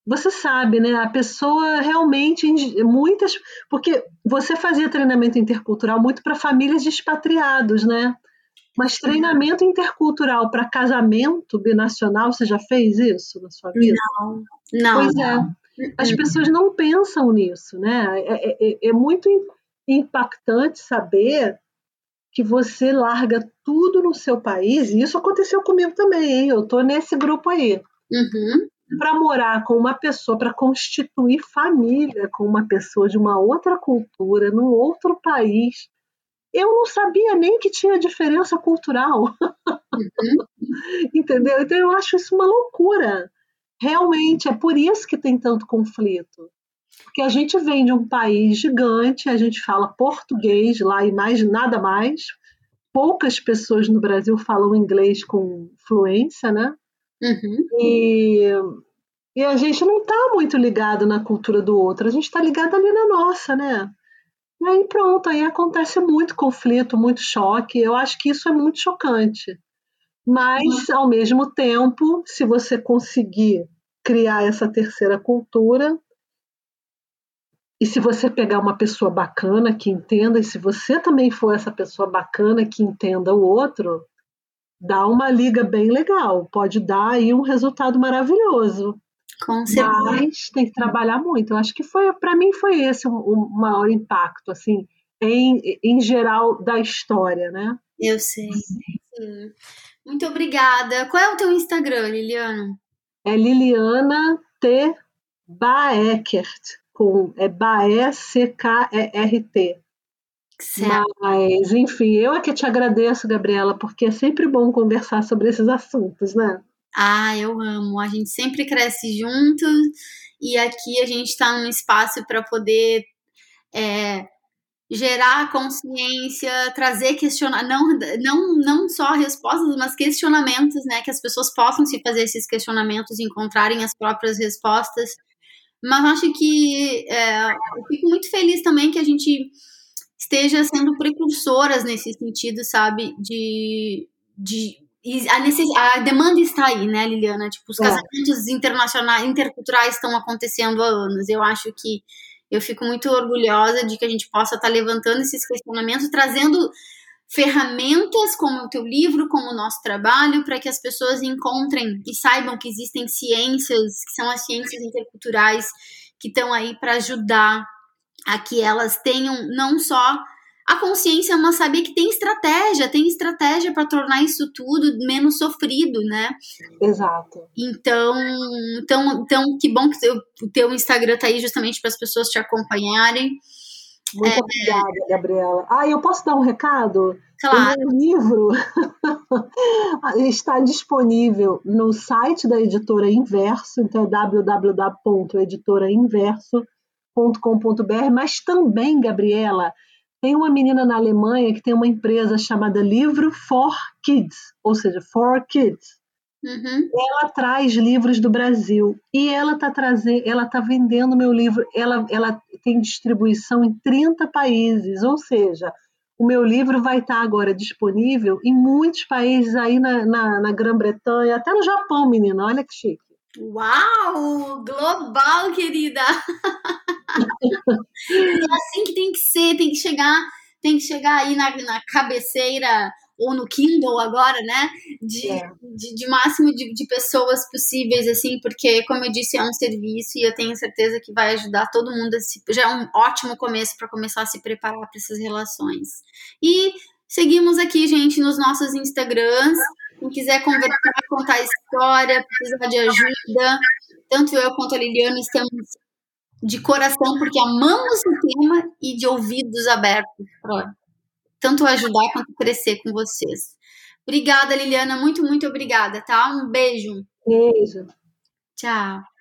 Speaker 3: Você sabe, né? A pessoa realmente muitas, porque você fazia treinamento intercultural muito para famílias de expatriados, né? Mas treinamento intercultural para casamento binacional, você já fez isso na sua vida?
Speaker 1: Não, não.
Speaker 3: Pois é. As uhum. pessoas não pensam nisso, né? É, é, é, é muito impactante saber que você larga tudo no seu país, e isso aconteceu comigo também, hein? Eu tô nesse grupo aí.
Speaker 1: Uhum.
Speaker 3: Para morar com uma pessoa, para constituir família com uma pessoa de uma outra cultura, num outro país. Eu não sabia nem que tinha diferença cultural.
Speaker 1: Uhum.
Speaker 3: Entendeu? Então eu acho isso uma loucura. Realmente, é por isso que tem tanto conflito. Porque a gente vem de um país gigante, a gente fala português lá e mais nada mais. Poucas pessoas no Brasil falam inglês com fluência, né?
Speaker 1: Uhum.
Speaker 3: E, e a gente não está muito ligado na cultura do outro, a gente está ligado ali na nossa, né? E aí pronto, aí acontece muito conflito, muito choque. Eu acho que isso é muito chocante. Mas, ao mesmo tempo, se você conseguir criar essa terceira cultura, e se você pegar uma pessoa bacana que entenda, e se você também for essa pessoa bacana que entenda o outro, dá uma liga bem legal, pode dar aí um resultado maravilhoso.
Speaker 1: Com certeza.
Speaker 3: Mas tem que trabalhar muito. Eu acho que foi, para mim, foi esse o, o, maior impacto, assim, em, em geral da história, né?
Speaker 1: Eu sei. Sim. Muito obrigada. Qual é o teu Instagram, Liliana?
Speaker 3: É Liliana T. Baekert, com é Bae C K R T.
Speaker 1: Certo.
Speaker 3: Mas, enfim, eu é que te agradeço, Gabriela, porque é sempre bom conversar sobre esses assuntos, né?
Speaker 1: Ah, eu amo. A gente sempre cresce juntos e aqui a gente está num espaço para poder é, gerar consciência, trazer questionar, não, não, não só respostas, mas questionamentos, né? Que as pessoas possam se fazer esses questionamentos e encontrarem as próprias respostas. Mas acho que é, eu fico muito feliz também que a gente esteja sendo precursoras nesse sentido, sabe? De, de a, necess... a demanda está aí, né, Liliana? Tipo, os é. casamentos internacionais, interculturais estão acontecendo há anos. Eu acho que eu fico muito orgulhosa de que a gente possa estar levantando esses questionamentos, trazendo ferramentas como o teu livro, como o nosso trabalho, para que as pessoas encontrem e saibam que existem ciências, que são as ciências interculturais, que estão aí para ajudar a que elas tenham não só a consciência, mas saber que tem estratégia, tem estratégia para tornar isso tudo menos sofrido, né?
Speaker 3: Exato.
Speaker 1: Então, então, então que bom que o teu Instagram tá aí justamente para as pessoas te acompanharem.
Speaker 3: Muito é... obrigada, Gabriela. Ah, eu posso dar um recado?
Speaker 1: Claro.
Speaker 3: O meu livro está disponível no site da editora Inverso, então é www.editorainverso.com.br, mas também, Gabriela, tem uma menina na Alemanha que tem uma empresa chamada Livro for Kids, ou seja, for Kids.
Speaker 1: Uhum.
Speaker 3: Ela traz livros do Brasil e ela está trazendo, ela está vendendo meu livro. Ela, ela tem distribuição em 30 países, ou seja, o meu livro vai estar tá agora disponível em muitos países aí na, na, na Grã-Bretanha, até no Japão, menina. Olha que chique.
Speaker 1: Uau! Global, querida! é assim que tem que ser, tem que chegar, tem que chegar aí na, na cabeceira ou no Kindle agora, né? De, é. de, de, máximo de, de pessoas possíveis, assim, porque, como eu disse, é um serviço e eu tenho certeza que vai ajudar todo mundo. A se, já é um ótimo começo para começar a se preparar para essas relações. E seguimos aqui, gente, nos nossos Instagrams. Quem quiser conversar, contar história, precisar de ajuda, tanto eu quanto a Liliana estamos de coração, porque amamos o tema e de ouvidos abertos para tanto ajudar quanto crescer com vocês. Obrigada, Liliana. Muito, muito obrigada, tá? Um beijo.
Speaker 3: Beijo.
Speaker 1: Tchau.